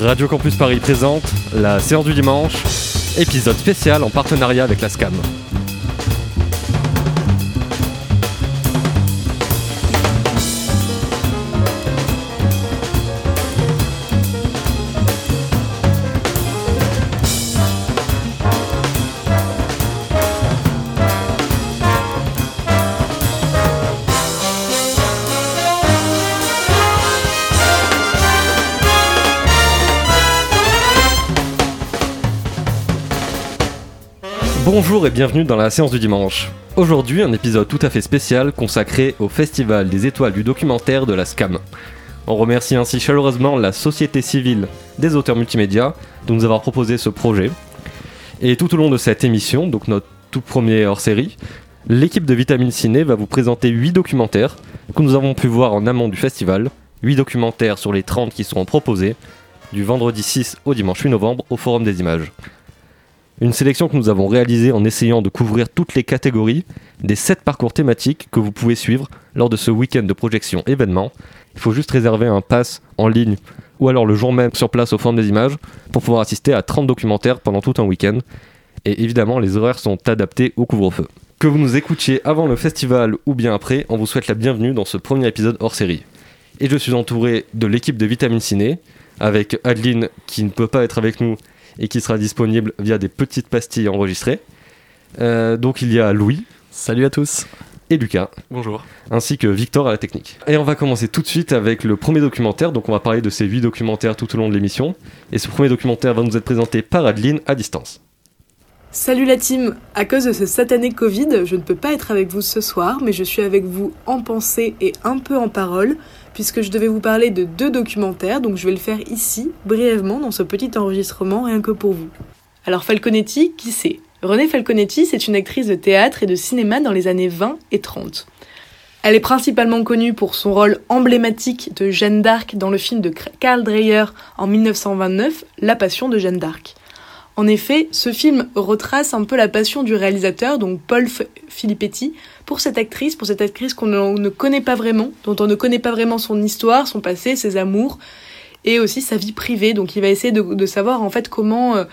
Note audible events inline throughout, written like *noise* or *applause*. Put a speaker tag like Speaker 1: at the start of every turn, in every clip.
Speaker 1: Radio Campus Paris présente la séance du dimanche, épisode spécial en partenariat avec la SCAM. Bonjour et bienvenue dans la séance du dimanche. Aujourd'hui, un épisode tout à fait spécial consacré au Festival des étoiles du documentaire de la SCAM. On remercie ainsi chaleureusement la Société civile des auteurs multimédia de nous avoir proposé ce projet. Et tout au long de cette émission, donc notre tout premier hors-série, l'équipe de Vitamine Ciné va vous présenter 8 documentaires que nous avons pu voir en amont du festival. 8 documentaires sur les 30 qui seront proposés du vendredi 6 au dimanche 8 novembre au Forum des images. Une sélection que nous avons réalisée en essayant de couvrir toutes les catégories des 7 parcours thématiques que vous pouvez suivre lors de ce week-end de projection événement. Il faut juste réserver un pass en ligne ou alors le jour même sur place au Forum des images pour pouvoir assister à 30 documentaires pendant tout un week-end. Et évidemment, les horaires sont adaptés au couvre-feu. Que vous nous écoutiez avant le festival ou bien après, on vous souhaite la bienvenue dans ce premier épisode hors série. Et je suis entouré de l'équipe de Vitamine Ciné, avec Adeline qui ne peut pas être avec nous et qui sera disponible via des petites pastilles enregistrées. Euh, donc il y a Louis.
Speaker 2: Salut à tous.
Speaker 1: Et Lucas.
Speaker 2: Bonjour.
Speaker 1: Ainsi que Victor à la technique. Et on va commencer tout de suite avec le premier documentaire. Donc on va parler de ces huit documentaires tout au long de l'émission. Et ce premier documentaire va nous être présenté par Adeline à distance.
Speaker 3: Salut la team À cause de ce satané Covid, je ne peux pas être avec vous ce soir, mais je suis avec vous en pensée et un peu en parole, puisque je devais vous parler de deux documentaires, donc je vais le faire ici, brièvement, dans ce petit enregistrement, rien que pour vous. Alors Falconetti, qui c'est? Renée Falconetti, c'est une actrice de théâtre et de cinéma dans les années 20 et 30. Elle est principalement connue pour son rôle emblématique de Jeanne d'Arc dans le film de Karl Dreyer en 1929, La Passion de Jeanne d'Arc. En effet, ce film retrace un peu la passion du réalisateur, donc Paul Filippetti, pour cette actrice, pour cette actrice qu'on ne connaît pas vraiment, dont on ne connaît pas vraiment son histoire, son passé, ses amours, et aussi sa vie privée. Donc il va essayer de, savoir en fait comment euh,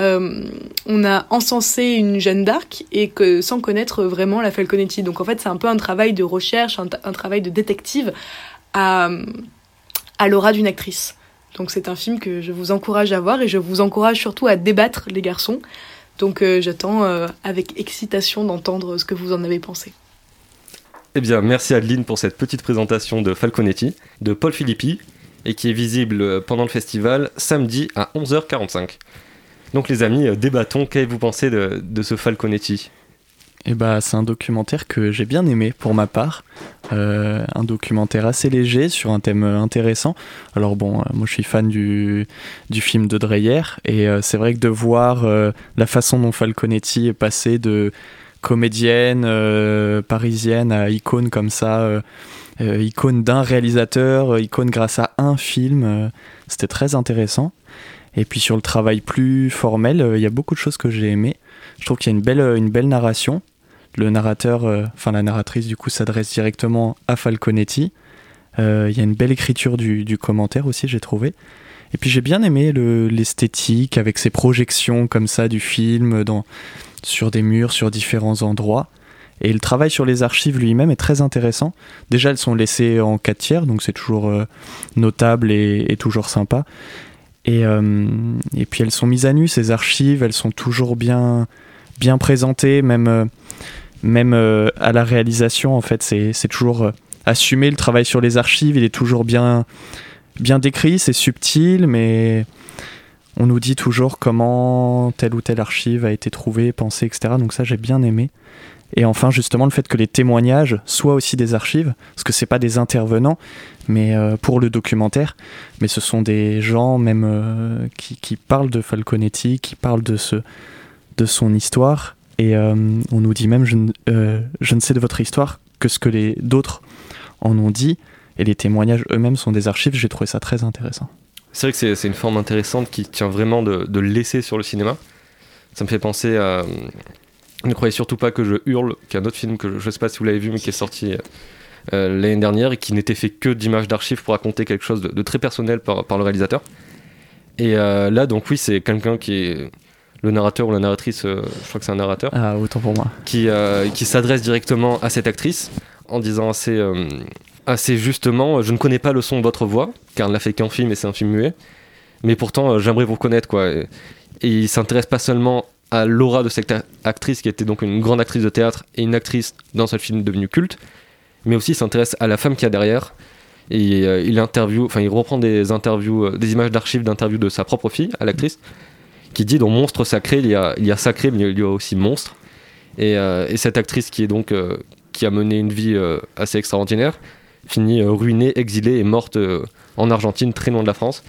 Speaker 3: euh, on a encensé une Jeanne d'Arc et que sans connaître vraiment la Falconetti. Donc en fait c'est un peu un travail de recherche, un, travail de détective à, à l'aura d'une actrice. Donc c'est un film que je vous encourage à voir et je vous encourage surtout à débattre les garçons. Donc euh, j'attends euh, avec excitation d'entendre ce que vous en avez pensé.
Speaker 1: Eh bien merci Adeline pour cette petite présentation de Falconetti, de Paul Filippi, et qui est visible pendant le festival samedi à 11h45. Donc les amis, euh, débattons, qu'avez-vous pensé de ce Falconetti?
Speaker 2: Eh bah, c'est un documentaire que j'ai bien aimé pour ma part. Euh, un documentaire assez léger sur un thème intéressant. Alors bon, euh, moi je suis fan du, du film de Dreyer et euh, c'est vrai que de voir la façon dont Falconetti est passé de comédienne parisienne à icône comme ça, icône d'un réalisateur, icône grâce à un film, c'était très intéressant. Et puis sur le travail plus formel, il y a beaucoup de choses que j'ai aimées. Je trouve qu'il y a une belle, une belle narration. Le narrateur, euh, enfin la narratrice du coup s'adresse directement à Falconetti. Euh, il y a une belle écriture du, du commentaire aussi, j'ai trouvé. Et puis j'ai bien aimé l'esthétique avec ces projections comme ça du film dans, sur des murs, sur différents endroits. Et le travail sur les archives lui-même est très intéressant. Déjà, elles sont laissées en 4 tiers, donc c'est toujours euh, notable et, toujours sympa. Et, et, puis elles sont mises à nu, ces archives, elles sont toujours bien, bien présenté, même, euh, même euh, à la réalisation, en fait, c'est toujours euh, assumé. Le travail sur les archives, il est toujours bien, bien décrit, c'est subtil, mais on nous dit toujours comment telle ou telle archive a été trouvée, pensée, etc. Donc ça, j'ai bien aimé. Et enfin, justement, le fait que les témoignages soient aussi des archives, parce que c'est pas des intervenants, mais pour le documentaire, mais ce sont des gens même qui, qui, parlent de Falconetti, qui parlent de ce, de son histoire. Et euh, on nous dit même, je, euh, je, ne sais de votre histoire que ce que les d'autres en ont dit. Et les témoignages eux-mêmes sont des archives. J'ai trouvé ça très intéressant.
Speaker 1: C'est vrai que c'est une forme intéressante qui tient vraiment de, de laisser sur le cinéma. Ça me fait penser à. Ne croyez surtout pas que je hurle, qui est un autre film que je ne sais pas si vous l'avez vu, mais qui est sorti euh, l'année dernière et qui n'était fait que d'images d'archives pour raconter quelque chose de, très personnel par, par, le réalisateur. Et là, donc oui, c'est quelqu'un qui est le narrateur ou la narratrice, je crois que c'est un narrateur.
Speaker 2: Ah, autant pour moi.
Speaker 1: Qui, qui s'adresse directement à cette actrice en disant assez, assez justement Je ne connais pas le son de votre voix, car elle n'a fait qu'un film et c'est un film muet. Mais pourtant, j'aimerais vous reconnaître, quoi. Et, et il s'intéresse pas seulement à l'aura de cette actrice qui était donc une grande actrice de théâtre et une actrice dans ce film devenu culte, mais aussi s'intéresse à la femme qu'il y a derrière. Et euh, il enfin il reprend des interviews, euh, des images d'archives d'interviews de sa propre fille, à l'actrice, qui dit dans Monstre sacré, il y a, sacré, mais il y a aussi monstre. Et, euh, et cette actrice qui est donc qui a mené une vie assez extraordinaire, finit ruinée, exilée et morte en Argentine, très loin de la France.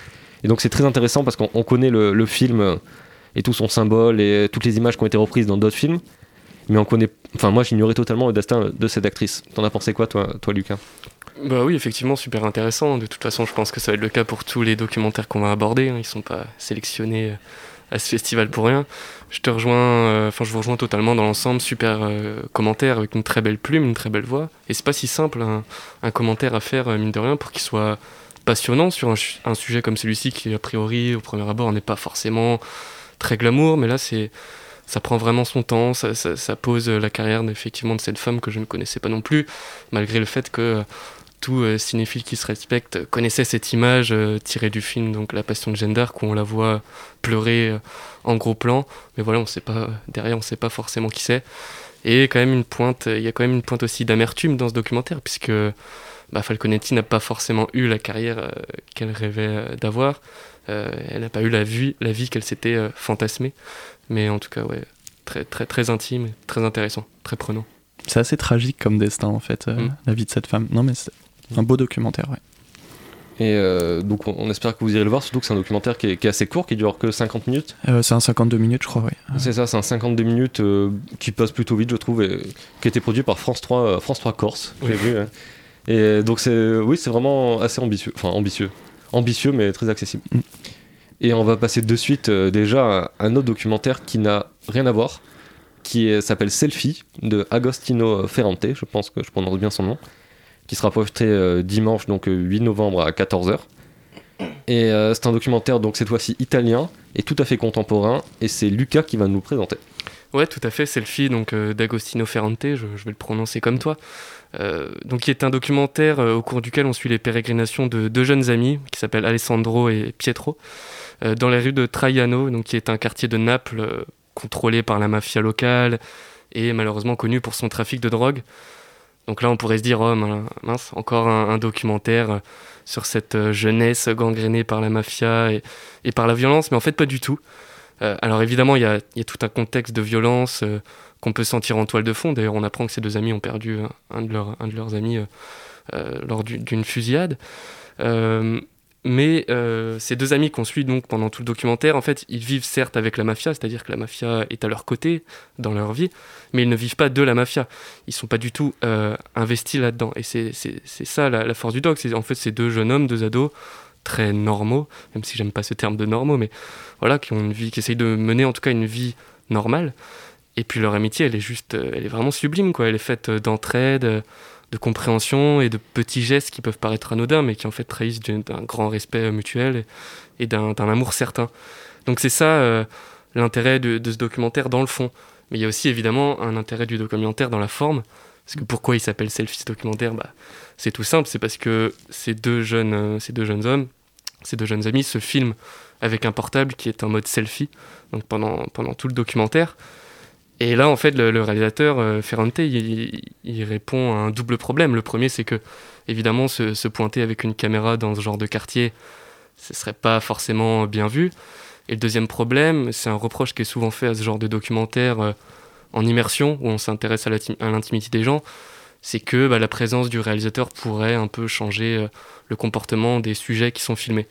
Speaker 1: Et donc c'est très intéressant parce qu'on connaît le film et tout son symbole et toutes les images qui ont été reprises dans d'autres films. Mais on connaît. Enfin, moi, j'ignorais totalement le destin de cette actrice. T'en as pensé quoi, toi, toi Lucas?
Speaker 4: Bah oui, effectivement, super intéressant. De toute façon, je pense que ça va être le cas pour tous les documentaires qu'on va aborder. Hein. Ils sont pas sélectionnés euh, à ce festival pour rien. Je te rejoins, euh, enfin, je vous rejoins totalement dans l'ensemble. Super euh, commentaire avec une très belle plume, une très belle voix. Et c'est pas si simple un, commentaire à faire, mine de rien, pour qu'il soit passionnant sur un, un sujet comme celui-ci qui, a priori, au premier abord, n'est pas forcément très glamour, mais là, c'est ça prend vraiment son temps, ça, pose la carrière effectivement de cette femme que je ne connaissais pas non plus, malgré le fait que euh, tout euh, cinéphile qui se respecte connaissait cette image euh, tirée du film, donc La Passion de Jeanne où on la voit pleurer en gros plan, mais voilà, on sait pas, derrière, on sait pas forcément qui c'est. Et quand même une pointe, il y a quand même une pointe aussi d'amertume dans ce documentaire, puisque bah, Falconetti n'a pas forcément eu la carrière qu'elle rêvait d'avoir. Euh, elle n'a pas eu la vie, la vie qu'elle s'était euh, fantasmée. Mais en tout cas, ouais, très, très, très intime, très intéressant, très prenant.
Speaker 2: C'est assez tragique comme destin, en fait, euh, mm. la vie de cette femme. Non, mais c'est un beau documentaire, ouais.
Speaker 1: Et donc on, espère que vous irez le voir, surtout que c'est un documentaire qui est, assez court, qui dure que 50 minutes.
Speaker 2: c'est un 52 minutes, je crois, oui.
Speaker 1: C'est ça, c'est un 52 minutes qui passe plutôt vite, je trouve, et qui a été produit par France 3, France 3 Corse, j'ai vu. Hein. Et donc c'est, oui, c'est vraiment assez ambitieux, enfin ambitieux ambitieux mais très accessible. Et on va passer de suite euh, déjà à un autre documentaire qui n'a rien à voir, qui s'appelle Selfie de Agostino Ferrante, je pense que je prononce bien son nom, qui sera projeté euh, dimanche donc 8 novembre à 14h. Et euh, c'est un documentaire donc cette fois-ci italien et tout à fait contemporain et c'est Lucas qui va nous présenter.
Speaker 4: Ouais, tout à fait, Selfie donc d'Agostino Ferrante, je, vais le prononcer comme toi. Euh, donc, qui est un documentaire euh, au cours duquel on suit les pérégrinations de deux jeunes amis qui s'appellent Alessandro et Pietro euh, dans les rues de Traiano, donc qui est un quartier de Naples contrôlé par la mafia locale et malheureusement connu pour son trafic de drogue. Donc là, on pourrait se dire, oh mince, encore un, documentaire sur cette jeunesse gangrénée par la mafia et, par la violence, mais en fait pas du tout. Alors évidemment, il y a, tout un contexte de violence qu'on peut sentir en toile de fond. D'ailleurs, on apprend que ces deux amis ont perdu un de, leurs, amis euh, euh, lors d'une fusillade. Euh, mais ces deux amis qu'on suit donc pendant tout le documentaire, en fait, ils vivent certes avec la mafia, c'est-à-dire que la mafia est à leur côté dans leur vie, mais ils ne vivent pas de la mafia. Ils sont pas du tout investis là-dedans. Et c'est ça la, force du doc. C'est en fait ces deux jeunes hommes, deux ados très normaux, même si j'aime pas ce terme de normaux, mais voilà, qui ont une vie, qui essayent de mener en tout cas une vie normale. Et puis leur amitié, elle est juste, euh, elle est vraiment sublime, quoi. Elle est faite euh, d'entraide, euh, de compréhension et de petits gestes qui peuvent paraître anodins, mais qui en fait trahissent d'un grand respect mutuel et, d'un amour certain. Donc c'est ça l'intérêt de, ce documentaire dans le fond. Mais il y a aussi évidemment un intérêt du documentaire dans la forme. Parce que pourquoi il s'appelle Selfie documentaire bah, C'est tout simple, c'est parce que ces deux, jeunes, ces deux jeunes hommes, ces deux jeunes amis se filment avec un portable qui est en mode selfie, pendant tout le documentaire. Et là, en fait, le, réalisateur euh, Ferrante, il, répond à un double problème. Le premier, c'est que, évidemment, se, pointer avec une caméra dans ce genre de quartier, ce serait pas forcément bien vu. Et le deuxième problème, c'est un reproche qui est souvent fait à ce genre de documentaire euh, en immersion, où on s'intéresse à l'intimité des gens, c'est que bah, la présence du réalisateur pourrait un peu changer euh, le comportement des sujets qui sont filmés.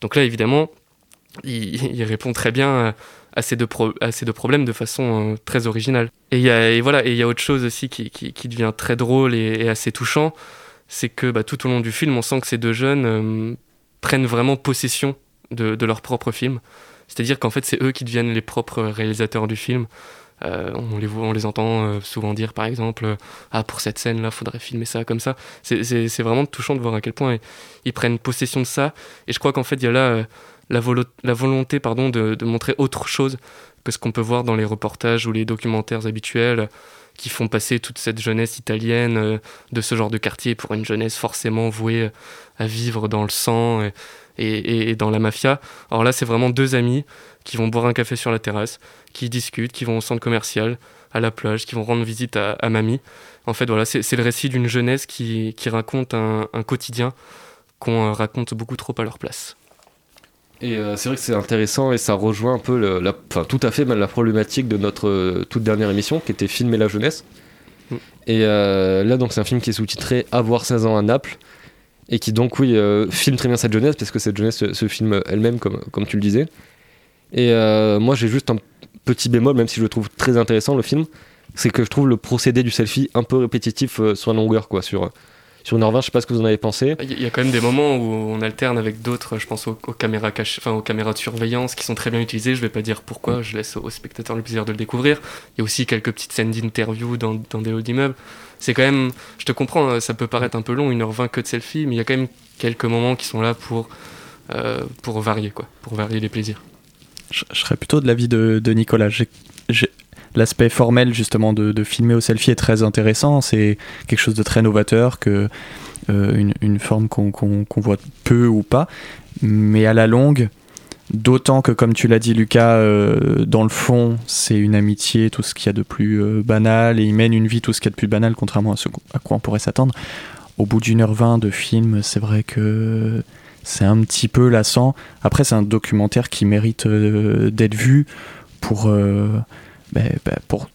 Speaker 4: Donc là, évidemment, il, *laughs* répond très bien à ces deux, problèmes de façon euh, très originale. Et il voilà, et il y a autre chose aussi qui, devient très drôle et, assez touchant, c'est que bah, tout au long du film, on sent que ces deux jeunes euh, prennent vraiment possession de, leur propre film. C'est-à-dire qu'en fait, c'est eux qui deviennent les propres réalisateurs du film. Euh, on, les voit, on les entend souvent dire, par exemple, ah pour cette scène-là, faudrait filmer ça comme ça. C'est vraiment touchant de voir à quel point ils, prennent possession de ça. Et je crois qu'en fait, il y a là la, volonté pardon, de, montrer autre chose que ce qu'on peut voir dans les reportages ou les documentaires habituels qui font passer toute cette jeunesse italienne euh, de ce genre de quartier pour une jeunesse forcément vouée à vivre dans le sang et, dans la mafia. Alors là, c'est vraiment deux amis qui vont boire un café sur la terrasse, qui discutent, qui vont au centre commercial, à la plage, qui vont rendre visite à, mamie. En fait, voilà, c'est le récit d'une jeunesse qui, raconte un, quotidien qu'on euh, raconte beaucoup trop à leur place.
Speaker 1: Et euh, c'est vrai que c'est intéressant et ça rejoint un peu, la, enfin, tout à fait la problématique de notre euh, toute dernière émission qui était Filmer la jeunesse. Mm. Et là, donc, c'est un film qui est sous-titré Avoir 16 ans à Naples et qui donc, oui, filme très bien cette jeunesse parce que cette jeunesse se, filme elle-même, comme, comme tu le disais. Et moi, j'ai juste un petit bémol, même si je le trouve très intéressant le film, c'est que je trouve le procédé du selfie un peu répétitif euh, sur la longueur, quoi, sur, sur une heure 20, je sais pas ce que vous en avez pensé.
Speaker 4: Il y a quand même des moments où on alterne avec d'autres, je pense aux, caméras caché, enfin aux caméras de surveillance qui sont très bien utilisées. Je vais pas dire pourquoi, je laisse aux spectateurs le plaisir de le découvrir. Il y a aussi quelques petites scènes d'interview dans, dans, des halls d'immeubles. C'est quand même, je te comprends, hein, ça peut paraître un peu long, 1h20 que de selfie, mais il y a quand même quelques moments qui sont là pour, euh, pour varier, quoi, pour varier les plaisirs
Speaker 2: je, serais plutôt de l'avis de, de Nicolas. L'aspect formel justement de, filmer au selfie est très intéressant. C'est quelque chose de très novateur, que, euh, une, forme qu'on voit peu ou pas. Mais à la longue, D'autant que, comme tu l'as dit, Lucas, euh, dans le fond, c'est une amitié, tout ce qu'il y a de plus euh, banal, et il mène une vie, tout ce qu'il y a de plus banal, contrairement à ce à quoi on pourrait s'attendre. Au bout d'une heure vingt de film, c'est vrai que c'est un petit peu lassant. Après, c'est un documentaire qui mérite d'être vu pour, ben, ben, pour,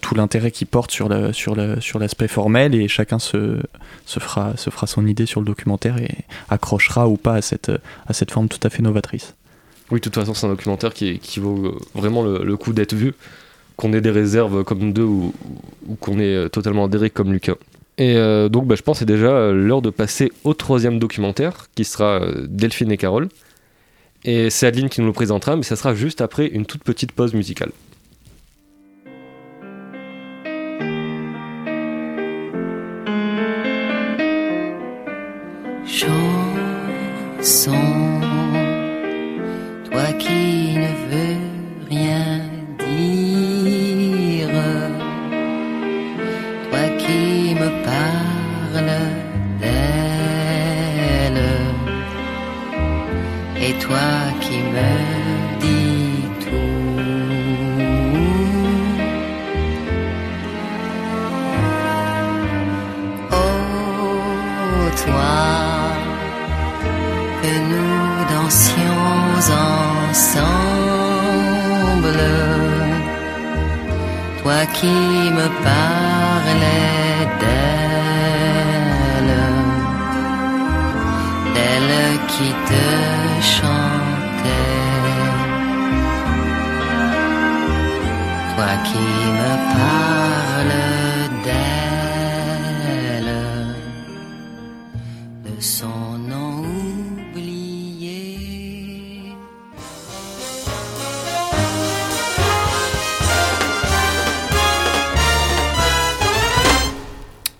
Speaker 2: tout l'intérêt qu'il porte sur, la, sur, la, sur l'aspect formel et chacun se, se, fera, se fera son idée sur le documentaire et accrochera ou pas à cette, à cette forme tout à fait novatrice.
Speaker 1: Oui, de toute façon, c'est un documentaire qui, vaut vraiment le, coup d'être vu, qu'on ait des réserves comme deux ou, qu'on ait totalement adhéré comme Lucas. Et euh, donc, bah, je pense que c'est déjà l'heure de passer au troisième documentaire, qui sera euh, Delphine et Carole. Et c'est Adeline qui nous le présentera, mais ça sera juste après une toute petite pause musicale.
Speaker 5: Chanson, toi qui ne veux rien dire, toi qui me parles d'elle, et toi ensemble. Toi qui me parlais d'elle, d'elle qui te chantait, toi qui me parles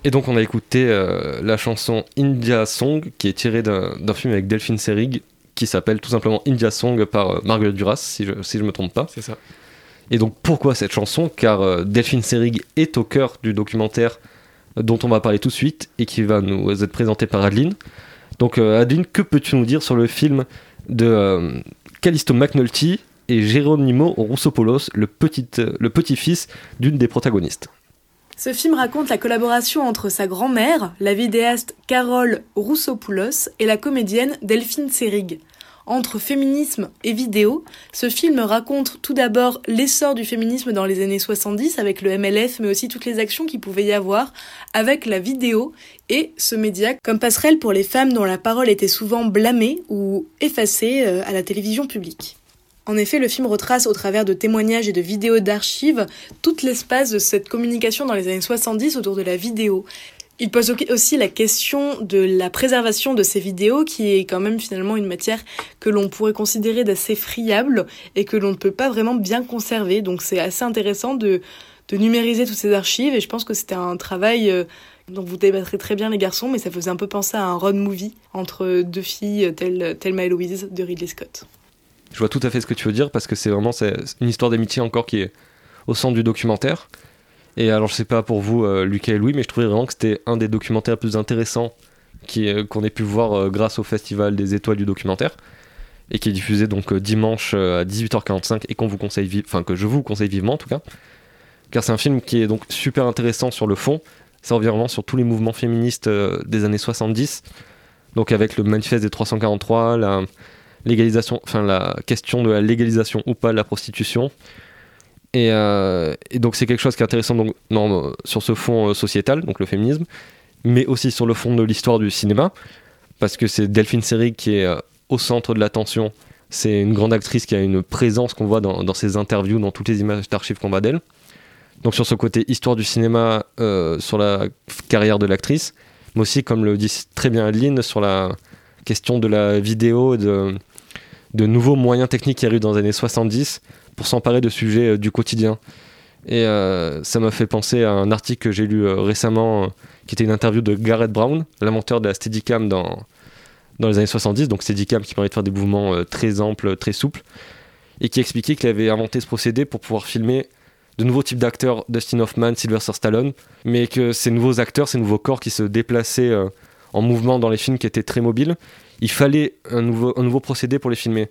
Speaker 1: Et donc on a écouté euh, la chanson India Song qui est tirée d'un film avec Delphine Seyrig qui s'appelle tout simplement India Song par euh, Marguerite Duras si je, si je me trompe pas.
Speaker 4: C'est ça.
Speaker 1: Et donc pourquoi cette chanson? Car euh, Delphine Seyrig est au cœur du documentaire dont on va parler tout de suite et qui va nous être présenté par Adeline. Donc Adeline, que peux-tu nous dire sur le film de Callisto McNulty et Geronimo Roussopoulos, le petit, le petit-fils d'une des protagonistes?
Speaker 3: Ce film raconte la collaboration entre sa grand-mère, la vidéaste Carole Roussopoulos, et la comédienne Delphine Seyrig. Entre féminisme et vidéo, ce film raconte tout d'abord l'essor du féminisme dans les années 70 avec le MLF, mais aussi toutes les actions qu'il pouvait y avoir avec la vidéo et ce média comme passerelle pour les femmes dont la parole était souvent blâmée ou effacée euh, à la télévision publique. En effet, le film retrace au travers de témoignages et de vidéos d'archives tout l'espace de cette communication dans les années 70 autour de la vidéo. Il pose aussi la question de la préservation de ces vidéos, qui est quand même finalement une matière que l'on pourrait considérer d'assez friable et que l'on ne peut pas vraiment bien conserver. Donc c'est assez intéressant de, numériser toutes ces archives et je pense que c'était un travail euh, dont vous débattrez très bien les garçons, mais ça faisait un peu penser à un road movie entre deux filles telles Thelma Louise de Ridley Scott.
Speaker 1: Je vois tout à fait ce que tu veux dire parce que c'est vraiment une histoire d'amitié encore qui est au centre du documentaire. Et alors, je sais pas pour vous, euh, Lucas et Louis, mais je trouvais vraiment que c'était un des documentaires les plus intéressants euh, qu'on ait pu voir euh, grâce au Festival des étoiles du documentaire et qui est diffusé donc euh, dimanche à 18h45 et qu'on vous conseille enfin que je vous conseille vivement en tout cas. Car c'est un film qui est donc super intéressant sur le fond. Ça revient vraiment sur tous les mouvements féministes des années 70 donc avec le manifeste des 343 la légalisation enfin la question de la légalisation ou pas de la prostitution et, euh, donc c'est quelque chose qui est intéressant donc, non, euh, sur ce fond euh, sociétal donc le féminisme mais aussi sur le fond de l'histoire du cinéma parce que c'est Delphine Seyrig qui est au centre de l'attention. C'est une grande actrice qui a une présence qu'on voit dans, dans ses interviews, dans toutes les images d'archives qu'on voit d'elle. Donc sur ce côté histoire du cinéma, sur la carrière de l'actrice, mais aussi, comme le dit très bien Adeline, sur la question de la vidéo, de, de nouveaux moyens techniques qui arrivent dans les années 70 pour s'emparer de sujets euh, du quotidien. Et euh, ça m'a fait penser à un article que j'ai lu euh, récemment, qui était une interview de Garrett Brown, l'inventeur de la Steadicam dans, dans les années 70, donc Steadicam qui permet de faire des mouvements très amples, très souples, et qui expliquait qu'il avait inventé ce procédé pour pouvoir filmer de nouveaux types d'acteurs, Dustin Hoffman, Sylvester Stallone, mais que ces nouveaux acteurs, ces nouveaux corps qui se déplaçaient en mouvement dans les films qui étaient très mobiles, il fallait un nouveau, procédé pour les filmer.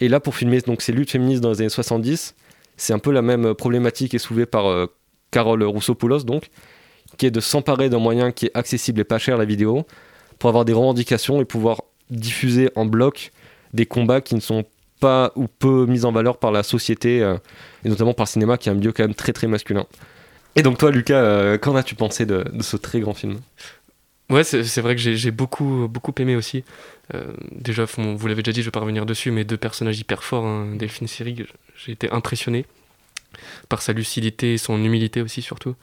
Speaker 1: Et là, pour filmer donc, ces luttes féministes dans les années 70, c'est un peu la même problématique qui est soulevée par euh, Carole Roussopoulos, donc, qui est de s'emparer d'un moyen qui est accessible et pas cher, la vidéo, pour avoir des revendications et pouvoir diffuser en bloc des combats qui ne sont pas ou peu mis en valeur par la société, euh, et notamment par le cinéma, qui est un milieu quand même très très masculin. Et donc toi, Lucas, euh, qu'en as-tu pensé de ce très grand film?
Speaker 4: Ouais, c'est vrai que j'ai beaucoup, beaucoup aimé aussi. Euh, déjà, vous l'avez déjà dit, je vais pas revenir dessus, mais deux personnages hyper forts, hein, Delphine Seyrig, j'ai été impressionné par sa lucidité et son humilité aussi, surtout.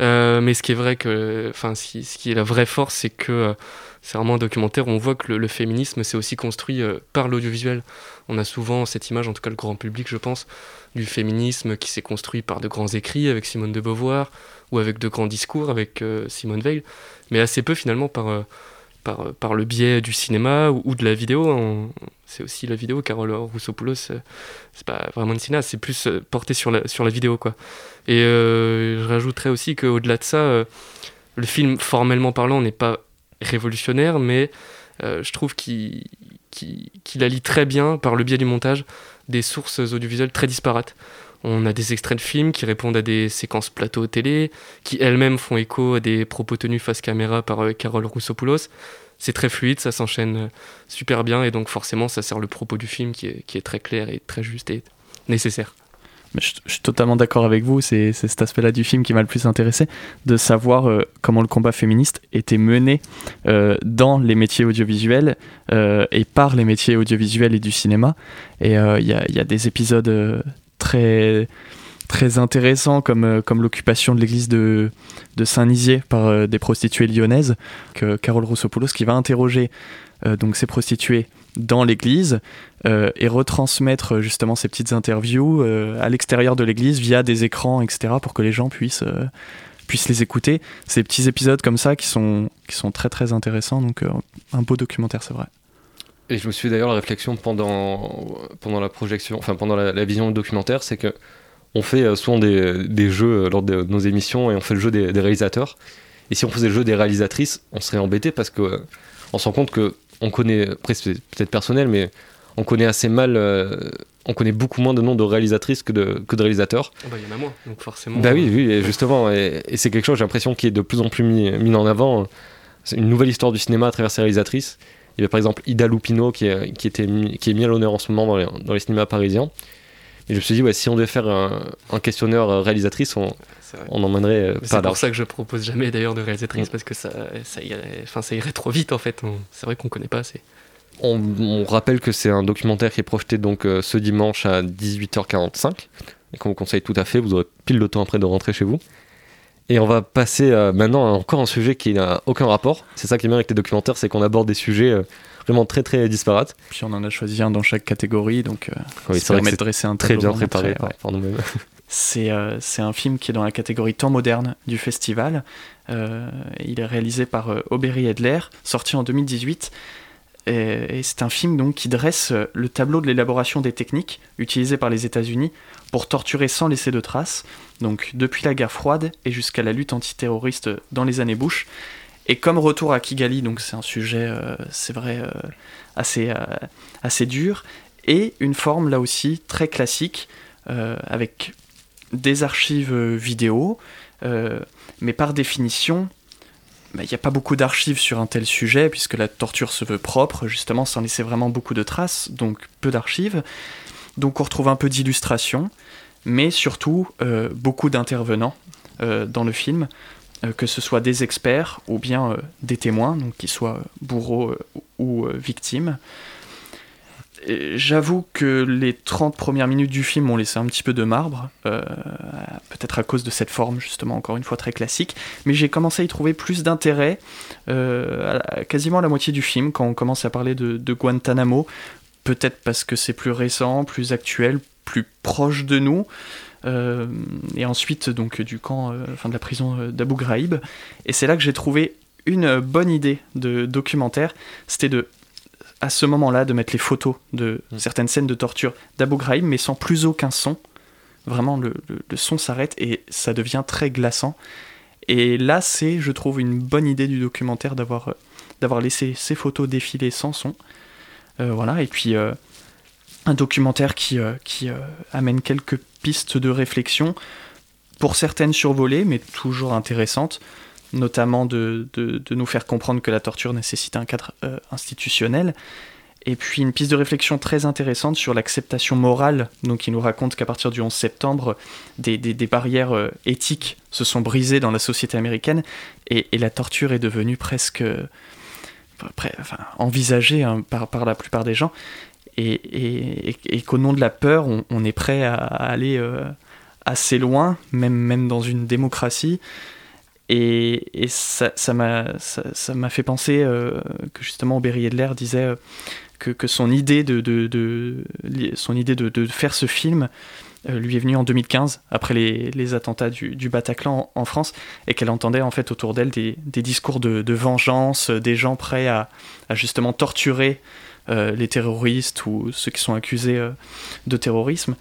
Speaker 4: Euh, mais ce qui est vrai que, enfin, ce, qui est la vraie force, c'est que euh, c'est vraiment un documentaire où on voit que le, féminisme c'est aussi construit euh, par l'audiovisuel. On a souvent cette image, en tout cas le grand public, je pense, du féminisme qui s'est construit par de grands écrits avec Simone de Beauvoir ou avec de grands discours avec Simone Veil, mais assez peu finalement par, par, euh, par le biais du cinéma ou, de la vidéo. hein. C'est aussi la vidéo, Carole Roussopoulos, euh, c'est pas vraiment une cinéaste, c'est plus euh, porté sur la, vidéo. quoi. Et euh, je rajouterais aussi qu'au-delà de ça, le film, formellement parlant, n'est pas révolutionnaire, mais je trouve qu'il allie très bien, par le biais du montage, des sources audiovisuelles très disparates. On a des extraits de films qui répondent à des séquences plateau télé, qui elles-mêmes font écho à des propos tenus face caméra par euh, Carole Roussopoulos. C'est très fluide, ça s'enchaîne euh, super bien, et donc forcément ça sert le propos du film qui est, très clair et très juste et nécessaire.
Speaker 2: Mais je, suis totalement d'accord avec vous, c'est cet aspect-là du film qui m'a le plus intéressé, de savoir euh, comment le combat féministe était mené euh, dans les métiers audiovisuels et par les métiers audiovisuels et du cinéma. Et il y, a, des épisodes très très intéressants comme, euh, comme l'occupation de l'église de, de Saint-Nizier par euh, des prostituées lyonnaises, que Carole Roussopoulos qui va interroger euh, donc ces prostituées dans l'église et retransmettre justement ces petites interviews à l'extérieur de l'église via des écrans, etc., pour que les gens puissent, les écouter. Ces petits épisodes comme ça qui sont, qui sont très très intéressants, donc un beau documentaire, c'est vrai.
Speaker 1: Et je me suis fait d'ailleurs la réflexion pendant, pendant la projection, enfin pendant la, la vision du documentaire, c'est que on fait euh, souvent des, des jeux euh, lors de nos émissions et on fait le jeu des, des réalisateurs. Et si on faisait le jeu des réalisatrices, on serait embêté parce que euh, on se rend compte que on connaît, après c'est peut-être personnel, mais on connaît assez mal, euh, on connaît beaucoup moins de noms de réalisatrices que de, que de réalisateurs.
Speaker 4: Oh bah, Il y en a moins, donc forcément.
Speaker 1: Bah oui, justement, et, et c'est quelque chose, j'ai l'impression, qui est de plus en plus mis, mis en avant. C'est une nouvelle histoire du cinéma à travers ses réalisatrices. Il y a par exemple Ida Lupino qui est, qui était mis, qui est mis à l'honneur en ce moment dans les, dans les cinémas parisiens. Et je me suis dit, ouais, si on devait faire un, un questionnaire euh, réalisatrice, on, on emmènerait euh, pas
Speaker 4: C'est pour ça que je propose jamais d'ailleurs de réalisatrice
Speaker 1: Mm.
Speaker 4: parce que ça, ça, irait, enfin, ça irait trop vite en fait. C'est vrai qu'on connaît pas assez.
Speaker 1: On, on rappelle que c'est un documentaire qui est projeté donc euh, ce dimanche à 18h45 et qu'on vous conseille tout à fait. Vous aurez pile le temps après de rentrer chez vous. Et on va passer euh, maintenant à encore un sujet qui n'a aucun rapport. C'est ça qui est bien avec les documentaires, c'est qu'on aborde des sujets euh, vraiment très très disparates.
Speaker 2: Puis on en a choisi un dans chaque catégorie, donc euh,
Speaker 1: Oui,
Speaker 2: ça permet de dresser un
Speaker 1: Très bien préparé par,
Speaker 2: ouais.
Speaker 1: par nous-mêmes. *laughs*
Speaker 2: C'est euh, c'est un film qui est dans la catégorie temps moderne du festival. Il est réalisé par Aubery Edler, sorti en 2018. Et, c'est un film donc qui dresse euh, le tableau de l'élaboration des techniques utilisées par les États-Unis pour torturer sans laisser de traces, donc depuis la guerre froide et jusqu'à la lutte antiterroriste dans les années Bush. Et comme retour à Kigali, donc c'est un sujet, euh, c'est vrai, euh, assez, assez dur, et une forme là aussi très classique, avec des archives vidéo, mais par définition, bah, il n'y a pas beaucoup d'archives sur un tel sujet, puisque la torture se veut propre, justement, sans laisser vraiment beaucoup de traces, donc peu d'archives. Donc on retrouve un peu d'illustrations, mais surtout euh, beaucoup d'intervenants euh, dans le film, euh, que ce soit des experts ou bien des témoins, donc qu'ils soient bourreaux ou victimes. J'avoue que les 30 premières minutes du film m'ont laissé un petit peu de marbre, euh, peut-être à cause de cette forme justement encore une fois très classique, mais j'ai commencé à y trouver plus d'intérêt euh, quasiment à la moitié du film quand on commence à parler de, Guantanamo, peut-être parce que c'est plus récent, plus actuel, plus proche de nous, euh, et ensuite donc du camp, enfin de la prison d'Abu Ghraib, et c'est là que j'ai trouvé une bonne idée de documentaire, c'était de à ce moment-là de mettre les photos de
Speaker 1: Mm.
Speaker 2: certaines scènes de torture d'Abu Ghraib, mais sans plus aucun son. Vraiment, le, le- le son s'arrête et ça devient très glaçant. Et là, c'est, je trouve, une bonne idée du documentaire d'avoir euh, d'avoir laissé ces photos défiler sans son. Euh, voilà, et puis euh, un documentaire qui, euh, qui amène quelques pistes de réflexion, pour certaines survolées, mais toujours intéressantes, notamment de, de- de nous faire comprendre que la torture nécessite un cadre euh, institutionnel. Et puis une piste de réflexion très intéressante sur l'acceptation morale, donc il nous raconte qu'à partir du 11 septembre, des, des- barrières euh, éthiques se sont brisées dans la société américaine et, et la torture est devenue presque euh, enfin, envisagée hein, par, par la plupart des gens et, et- et- qu'au nom de la peur, on, est prêt à, à aller assez loin, même, même dans une démocratie. Et, ça m'a ça, fait penser euh, que justement Aubry Edler disait euh, que, que son idée de, de, son idée de, de faire ce film euh, lui est venue en 2015 après les, les attentats du, du Bataclan en, France et qu'elle entendait en fait autour d'elle des, des discours de, de vengeance, des gens prêts à, à justement torturer les terroristes ou ceux qui sont accusés de terrorisme.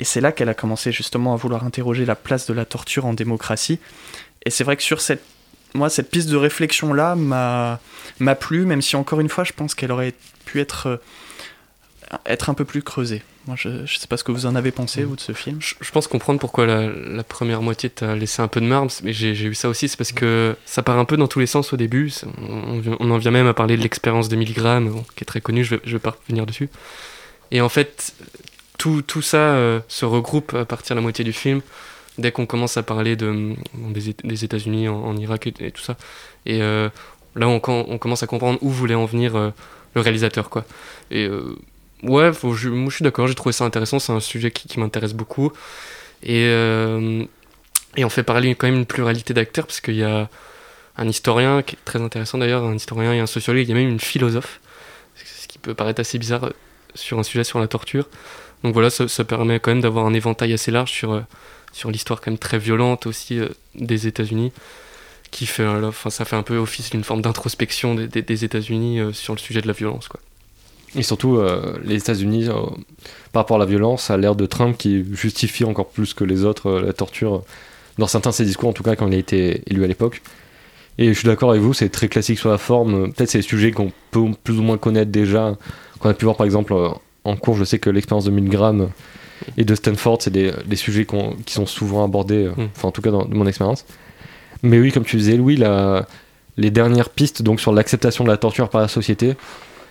Speaker 2: Et c'est là qu'elle a commencé justement à vouloir interroger la place de la torture en démocratie. Et c'est vrai que sur cette, moi, cette piste de réflexion là m'a m'a plu, même si encore une fois, je pense qu'elle aurait pu être euh, être un peu plus creusée. Moi, je, je sais pas ce que vous en avez pensé,
Speaker 4: Mhm.
Speaker 2: vous, de ce film.
Speaker 4: Je, je pense comprendre pourquoi la, la première moitié t'a laissé un peu de marbre, mais j'ai eu ça aussi, c'est parce que ça part un peu dans tous les sens au début. On, en vient même à parler de l'expérience de Milgram, bon, qui est très connue, je vais, je vais pas revenir dessus. Et en fait, tout, tout ça euh, se regroupe à partir de la moitié du film, dès qu'on commence à parler de, bon, des, des États-Unis en, Irak et, tout ça. Et euh, là, on, com- on commence à comprendre où voulait en venir euh, le réalisateur, quoi. Et euh, ouais, je, moi je suis d'accord, j'ai trouvé ça intéressant, c'est un sujet qui, m'intéresse beaucoup. Et, et on fait parler quand même une pluralité d'acteurs, parce qu'il y a un historien qui est très intéressant d'ailleurs, un historien et un sociologue, il y a même une philosophe, ce qui peut paraître assez bizarre sur un sujet sur la torture. Donc voilà, ça, permet quand même d'avoir un éventail assez large sur, sur l'histoire quand même très violente aussi euh, des États-Unis, qui fait, euh, ça fait un peu office d'une forme d'introspection des, des- des États-Unis euh, sur le sujet de la violence.
Speaker 1: Et surtout, euh, les États-Unis, par rapport à la violence, à l'ère de Trump qui justifie encore plus que les autres la torture, dans certains de ses discours, en tout cas quand il a été élu à l'époque. Et je suis d'accord avec vous, c'est très classique sur la forme. Peut-être c'est des sujets qu'on peut plus ou moins connaître déjà, qu'on a pu voir par exemple en cours. Je sais que l'expérience de Milgram et de Stanford, c'est des, des sujets qui sont souvent abordés, euh,
Speaker 4: Mm.
Speaker 1: enfin en tout cas dans, mon expérience. Mais oui, comme tu disais, Louis, la- les dernières pistes donc sur l'acceptation de la torture par la société,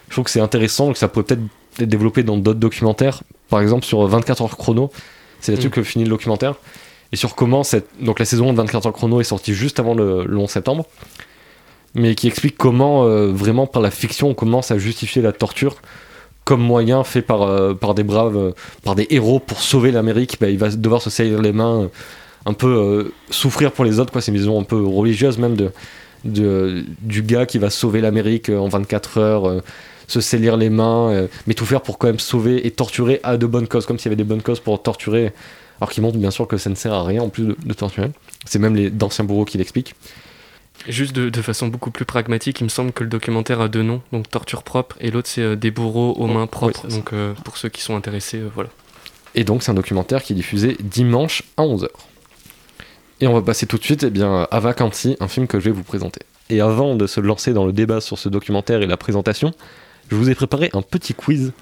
Speaker 1: je trouve que c'est intéressant, que ça pourrait peut-être être développé dans d'autres documentaires. Par exemple, sur 24 heures chrono, c'est là-dessus
Speaker 4: Mm.
Speaker 1: que finit le documentaire. Et sur comment cette... Donc la saison de 24 heures chrono est sortie juste avant le, le 11 septembre. Mais qui explique comment, euh, vraiment, par la fiction, on commence à justifier la torture comme moyen fait par, euh, par des braves, euh, par des héros pour sauver l'Amérique. Bah, il va devoir se salir les mains, euh, un peu souffrir pour les autres. quoi. C'est une vision un peu religieuse même de, du gars qui va sauver l'Amérique en 24 heures. se salir les mains, mais tout faire pour quand même sauver et torturer à de bonnes causes, comme s'il y avait des bonnes causes pour torturer, alors qu'il montre bien sûr que ça ne sert à rien en plus de, de torturer. C'est même les d'anciens bourreaux qui l'expliquent.
Speaker 4: Juste de, de façon beaucoup plus pragmatique, il me semble que le documentaire a deux noms, donc Torture propre, et l'autre c'est euh, Des bourreaux aux mains propres.
Speaker 1: oui,
Speaker 4: donc euh, pour ceux qui sont intéressés, euh, voilà.
Speaker 1: Et donc, c'est un documentaire qui est diffusé dimanche à 11h. Et on va passer tout de suite eh bien, à Vacancy, un film que je vais vous présenter. Et avant de se lancer dans le débat sur ce documentaire et la présentation, je vous ai préparé un petit quiz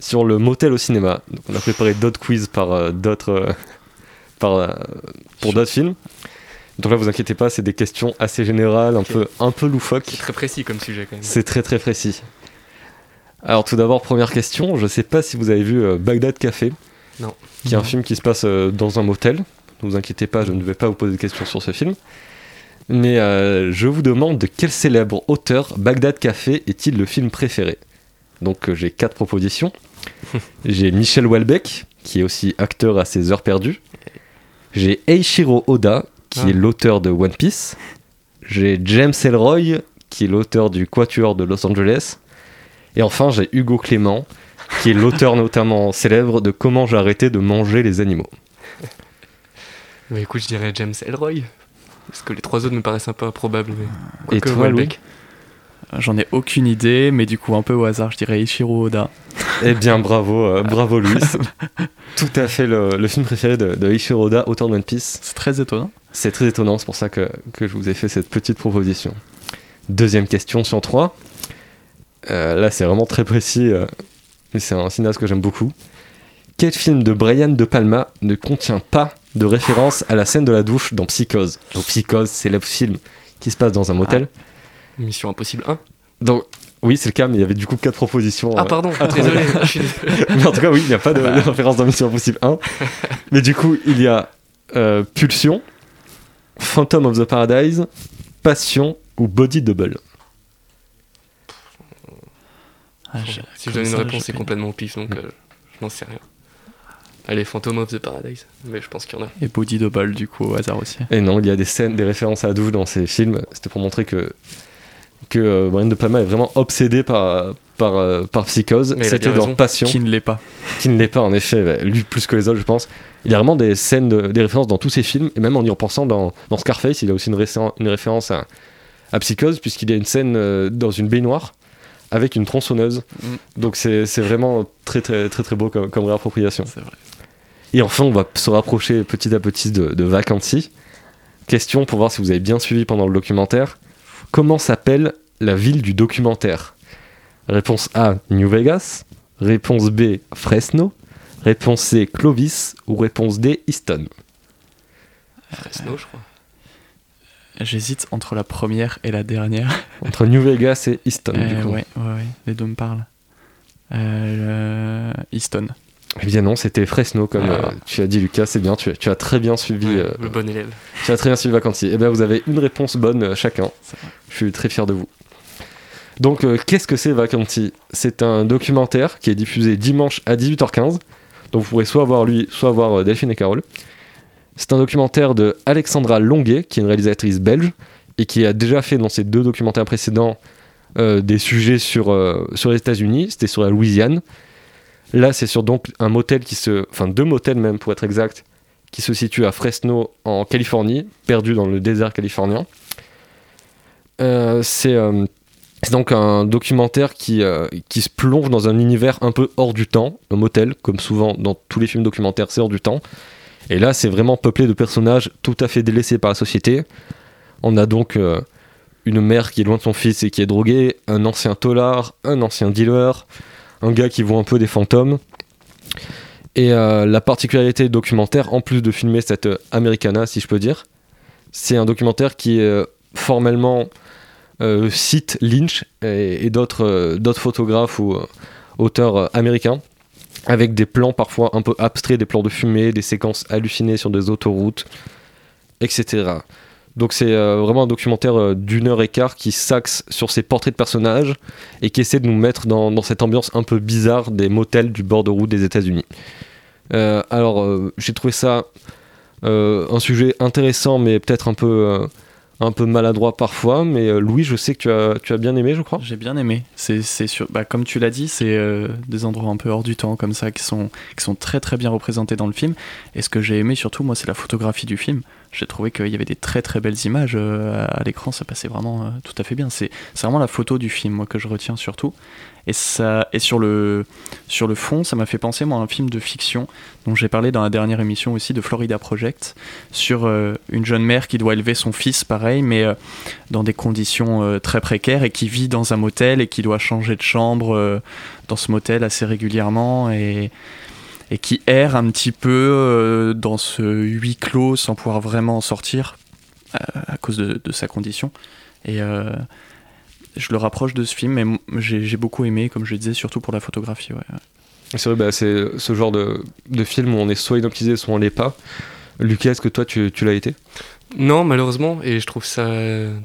Speaker 1: sur le motel au cinéma. Donc, on a préparé d'autres quiz par euh, d'autres, par, pour d'autres films. Donc là, vous inquiétez pas, c'est des questions assez générales, un, peu, un peu loufoques.
Speaker 4: C'est très précis comme sujet quand même.
Speaker 1: C'est très très précis. Alors tout d'abord, première question, je sais pas si vous avez vu euh, Bagdad Café.
Speaker 4: Non.
Speaker 1: Qui est un film qui se passe euh, dans un motel. Ne vous inquiétez pas, je ne vais pas vous poser de questions sur ce film. Mais euh, je vous demande de quel célèbre auteur Bagdad Café est-il le film préféré? Donc j'ai quatre propositions. *laughs* j'ai Michel Houellebecq, qui est aussi acteur à ses heures perdues. J'ai Eiichiro Oda, qui
Speaker 4: Ah.
Speaker 1: est l'auteur de One Piece. J'ai James Ellroy, qui est l'auteur du Quatuor de Los Angeles. Et enfin, j'ai Hugo Clément, qui est l'auteur *laughs* notamment célèbre de Comment j'ai arrêté de manger les animaux.
Speaker 4: Mais écoute, je dirais James Elroy. Parce que les trois autres me paraissent un peu improbables. Mais...
Speaker 1: Et toi,
Speaker 4: Houellebecq.
Speaker 2: J'en ai aucune idée, mais du coup, un peu au hasard, je dirais Ichiro Oda.
Speaker 1: Eh bien, bravo, euh, *laughs* bravo Louis. Tout à fait le, le film préféré de, de Eiichiro Oda, auteur de One Piece.
Speaker 2: C'est très étonnant.
Speaker 1: C'est très étonnant, c'est pour ça que, que je vous ai fait cette petite proposition. Deuxième question sur trois. Euh, là, c'est vraiment très précis, euh, mais c'est un cinéaste que j'aime beaucoup. Quel film de Brian De Palma ne contient pas de référence à la scène de la douche dans Psychose? Donc Psychose, c'est le film qui se passe dans un motel.
Speaker 4: Mission Impossible 1.
Speaker 1: Donc oui, c'est le cas, mais il y avait du coup quatre propositions.
Speaker 4: Ah,
Speaker 1: euh,
Speaker 4: pardon,
Speaker 1: trouver.
Speaker 4: désolé. je suis *laughs* désolé.
Speaker 1: Mais en tout cas, oui, il n'y a pas de, de référence dans Mission Impossible 1. Mais du coup, il y a euh, Pulsion, Phantom of the Paradise, Passion ou Body Double.
Speaker 2: Ah,
Speaker 4: si je donne une
Speaker 2: ça,
Speaker 4: réponse, c'est
Speaker 2: pas-
Speaker 4: complètement au pif, donc euh, je n'en sais rien. Allez, Phantom of the Paradise. Mais je pense qu'il y en a.
Speaker 2: Et Body Double, du coup, au hasard aussi.
Speaker 1: Et non, il y a des scènes, des références à la douche dans ces films. C'était pour montrer que, que euh, Brian De Palma est vraiment obsédé par, par, euh, par Psychose. C'était dans. Passion,
Speaker 2: Qui ne l'est pas.
Speaker 1: qui ne l'est pas en effet, bah, lui plus que les autres, je pense. Il y a vraiment des scènes, de- des références dans tous ses films, et même en y repensant dans, dans Scarface, il y a aussi une, récé- une référence à, à Psychose, puisqu'il y a une scène euh, dans une baignoire avec une tronçonneuse.
Speaker 4: Mm.
Speaker 1: Donc c'est c'est vraiment très très très très beau comme, comme réappropriation.
Speaker 2: C'est vrai.
Speaker 1: Et enfin, on va se rapprocher petit à petit de, de Vacancy. Question pour voir si vous avez bien suivi pendant le documentaire. Comment s'appelle la ville du documentaire? Réponse A, New Vegas. Réponse B, Fresno. Réponse C, Clovis. Ou réponse D, Easton.
Speaker 4: Fresno, je crois.
Speaker 2: J'hésite entre la première et la dernière. *laughs*
Speaker 1: Entre New Vegas et Easton,
Speaker 2: Euh,
Speaker 1: du coup.
Speaker 2: ouais, ouais, ouais, les deux me parlent. Euh, Easton.
Speaker 1: Eh bien non, c'était Fresno, comme
Speaker 2: Ah.
Speaker 1: euh, tu as dit, Lucas. C'est bien, tu, tu as très bien suivi. Euh,
Speaker 4: le bon élève.
Speaker 1: Tu as très bien suivi Vacancy. Eh bien, vous avez une réponse bonne euh, chacun. Je suis très fier de vous. Donc, euh, qu'est-ce que c'est Vacancy? C'est un documentaire qui est diffusé dimanche à 18h15. Donc, vous pourrez soit voir lui, soit voir euh, Delphine et Carole. C'est un documentaire de Alexandra Longuet, qui est une réalisatrice belge, et qui a déjà fait dans ses deux documentaires précédents des sujets sur, sur les États-Unis. C'était sur la Louisiane. Là, c'est sur donc un motel qui se. Enfin, deux motels même, pour être exact, qui se situe à Fresno, en Californie, perdu dans le désert californien. Euh, c'est euh, c'est donc un documentaire qui, euh, qui se plonge dans un univers un peu hors du temps, un motel, comme souvent dans tous les films documentaires, c'est hors du temps. Et là, c'est vraiment peuplé de personnages tout à fait délaissés par la société. On a donc une mère qui est loin de son fils et qui est droguée, un ancien tolard, un ancien dealer, un gars qui voit un peu des fantômes. Et euh, la particularité du documentaire, en plus de filmer cette euh, Americana, si je peux dire, c'est un documentaire qui euh, formellement cite Lynch et, d'autres photographes ou auteurs américains, avec des plans parfois un peu abstraits, des plans de fumée, des séquences hallucinées sur des autoroutes, etc. Donc c'est euh, vraiment un documentaire euh, d'une heure et quart qui s'axe sur ces portraits de personnages et qui essaie de nous mettre dans, cette ambiance un peu bizarre des motels du bord de route des États-Unis. Euh, alors, j'ai trouvé ça un sujet intéressant, mais peut-être un peu, un peu maladroit parfois, mais Louis, je sais que tu as, tu as bien aimé, je crois.
Speaker 2: J'ai bien aimé. C'est, c'est sûr. Bah, comme tu l'as dit, c'est des endroits un peu hors du temps comme ça qui sont, qui sont très très bien représentés dans le film. Et ce que j'ai aimé surtout, moi, c'est la photographie du film. J'ai trouvé qu'il y avait des très très belles images euh, à l'écran. Ça passait vraiment euh, tout à fait bien. C'est, vraiment la photo du film, moi, que je retiens surtout. Et, ça, et sur, le, sur le fond, ça m'a fait penser, moi, à un film de fiction dont j'ai parlé dans la dernière émission aussi de Florida Project, sur euh, une jeune mère qui doit élever son fils, pareil, mais dans des conditions très précaires et qui vit dans un motel et qui doit changer de chambre dans ce motel assez régulièrement et, et qui erre un petit peu euh, dans ce huis clos sans pouvoir vraiment en sortir euh, à cause de, de sa condition. Et euh, je le rapproche de ce film, mais j'ai beaucoup aimé, comme je le disais, surtout pour la photographie. Ouais.
Speaker 1: C'est vrai, bah, c'est ce genre de, de film où on est soit hypnotisé, soit on l'est pas. Lucas, est-ce que toi, tu, tu l'as été?
Speaker 4: Non, malheureusement, et je trouve ça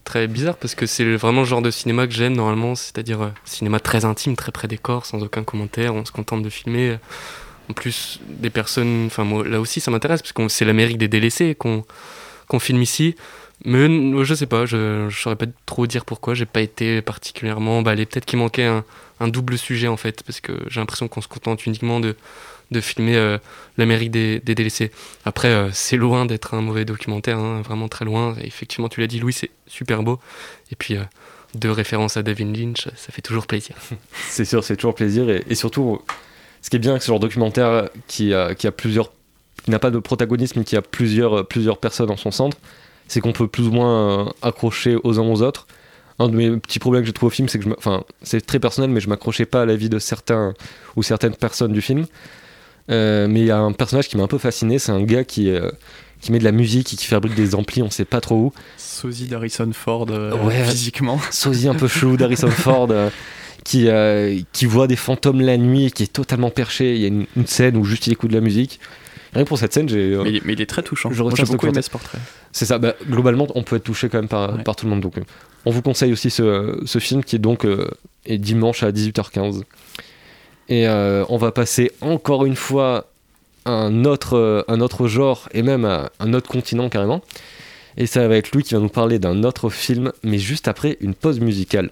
Speaker 4: très bizarre parce que c'est vraiment le genre de cinéma que j'aime normalement, c'est-à-dire euh, cinéma très intime, très près des corps, sans aucun commentaire, on se contente de filmer. En plus, des personnes, enfin moi là aussi ça m'intéresse parce que c'est l'Amérique des délaissés qu'on qu'on filme ici. Mais je sais pas, je, je saurais pas trop dire pourquoi, j'ai pas été particulièrement emballé. Peut-être qu'il manquait un, double sujet en fait, parce que j'ai l'impression qu'on se contente uniquement de, de filmer euh, l'Amérique des, délaissés. Après, euh, c'est loin d'être un mauvais documentaire, hein, vraiment très loin. Effectivement, tu l'as dit, Louis, c'est super beau. Et puis, euh, deux références à David Lynch, ça fait toujours plaisir. *laughs*
Speaker 1: C'est sûr, c'est toujours plaisir. Et surtout, ce qui est bien avec ce genre de documentaire qui a, qui a plusieurs. qui n'a pas de protagonisme, mais qui a plusieurs, plusieurs personnes en son centre, c'est qu'on peut plus ou moins euh, accrocher aux uns aux autres. Un de mes petits problèmes que j'ai trouvé au film, c'est que je enfin, c'est très personnel, mais je m'accrochais pas à la vie de certains ou certaines personnes du film. Euh, mais il y a un personnage qui m'a un peu fasciné, c'est un gars qui, euh, qui met de la musique et qui fabrique des amplis, on sait pas trop où.
Speaker 2: Sosie d'Harrison Ford euh,
Speaker 1: Ouais.
Speaker 2: physiquement.
Speaker 1: sosie un peu chelou d'Harrison *laughs* Ford qui, euh, qui voit des fantômes la nuit qui est totalement perché. Il y a une, une scène où juste il écoute de la musique. Rien que pour cette scène, j'ai. euh,
Speaker 2: Mais, il- mais il est très touchant.
Speaker 1: Je
Speaker 2: Moi, j'ai beaucoup aimé ce portrait.
Speaker 1: C'est ça, bah, globalement, on peut être touché quand même par,
Speaker 2: Ouais.
Speaker 1: par tout le monde. Donc, euh, on vous conseille aussi ce, ce film qui est donc euh, est dimanche à 18h15. Et on va passer encore une fois à un autre, un autre genre et même à un autre continent carrément. Et ça va être lui qui va nous parler d'un autre film, mais juste après une pause musicale.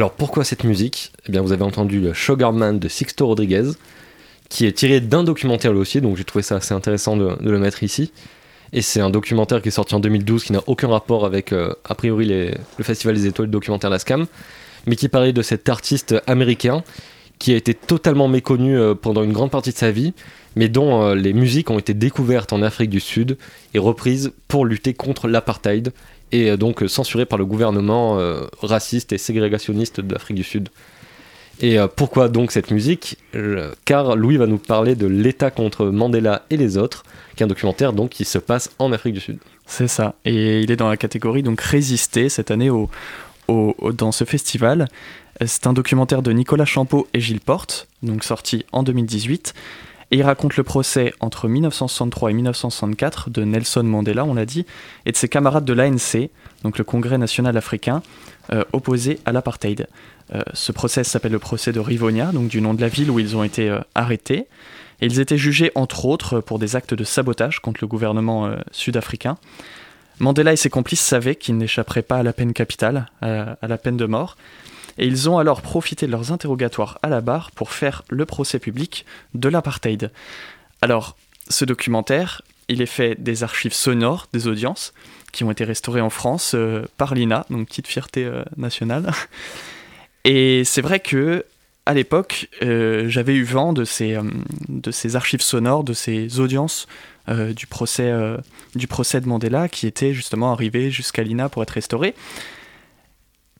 Speaker 1: Alors pourquoi cette musique? Eh bien vous avez entendu le Sugarman de Sixto Rodriguez, qui est tiré d'un documentaire lui aussi, donc j'ai trouvé ça assez intéressant de, le mettre ici. Et c'est un documentaire qui est sorti en 2012, qui n'a aucun rapport avec, euh, a priori, le Festival des Étoiles documentaire La Scam, mais qui parlait de cet artiste américain qui a été totalement méconnu euh, pendant une grande partie de sa vie, mais dont euh, les musiques ont été découvertes en Afrique du Sud et reprises pour lutter contre l'apartheid et euh, donc censurées par le gouvernement euh, raciste et ségrégationniste de l'Afrique du Sud. Et euh, pourquoi donc cette musique? Car Louis va nous parler de l'État contre Mandela et les autres, qui est un documentaire donc qui se passe en Afrique du Sud.
Speaker 2: C'est ça. Et il est dans la catégorie donc résister cette année au, au- dans ce festival. C'est un documentaire de Nicolas Champeau et Gilles Porte, donc sorti en 2018. Et il raconte le procès entre 1963 et 1964 de Nelson Mandela, on l'a dit, et de ses camarades de l'ANC, donc le Congrès national africain, euh, opposé à l'apartheid. Euh, ce procès s'appelle le procès de Rivonia, donc du nom de la ville où ils ont été euh, arrêtés. Ils étaient jugés entre autres pour des actes de sabotage contre le gouvernement sud-africain. Mandela et ses complices savaient qu'ils n'échapperaient pas à la peine capitale, à la peine de mort. Et ils ont alors profité de leurs interrogatoires à la barre pour faire le procès public de l'apartheid. Alors, ce documentaire, il est fait des archives sonores des audiences qui ont été restaurées en France euh, par l'INA, donc petite fierté euh, nationale. Et c'est vrai que à l'époque, euh, j'avais eu vent de ces, de ces archives sonores, de ces audiences du, procès, du procès de Mandela qui étaient justement arrivées jusqu'à l'INA pour être restaurées.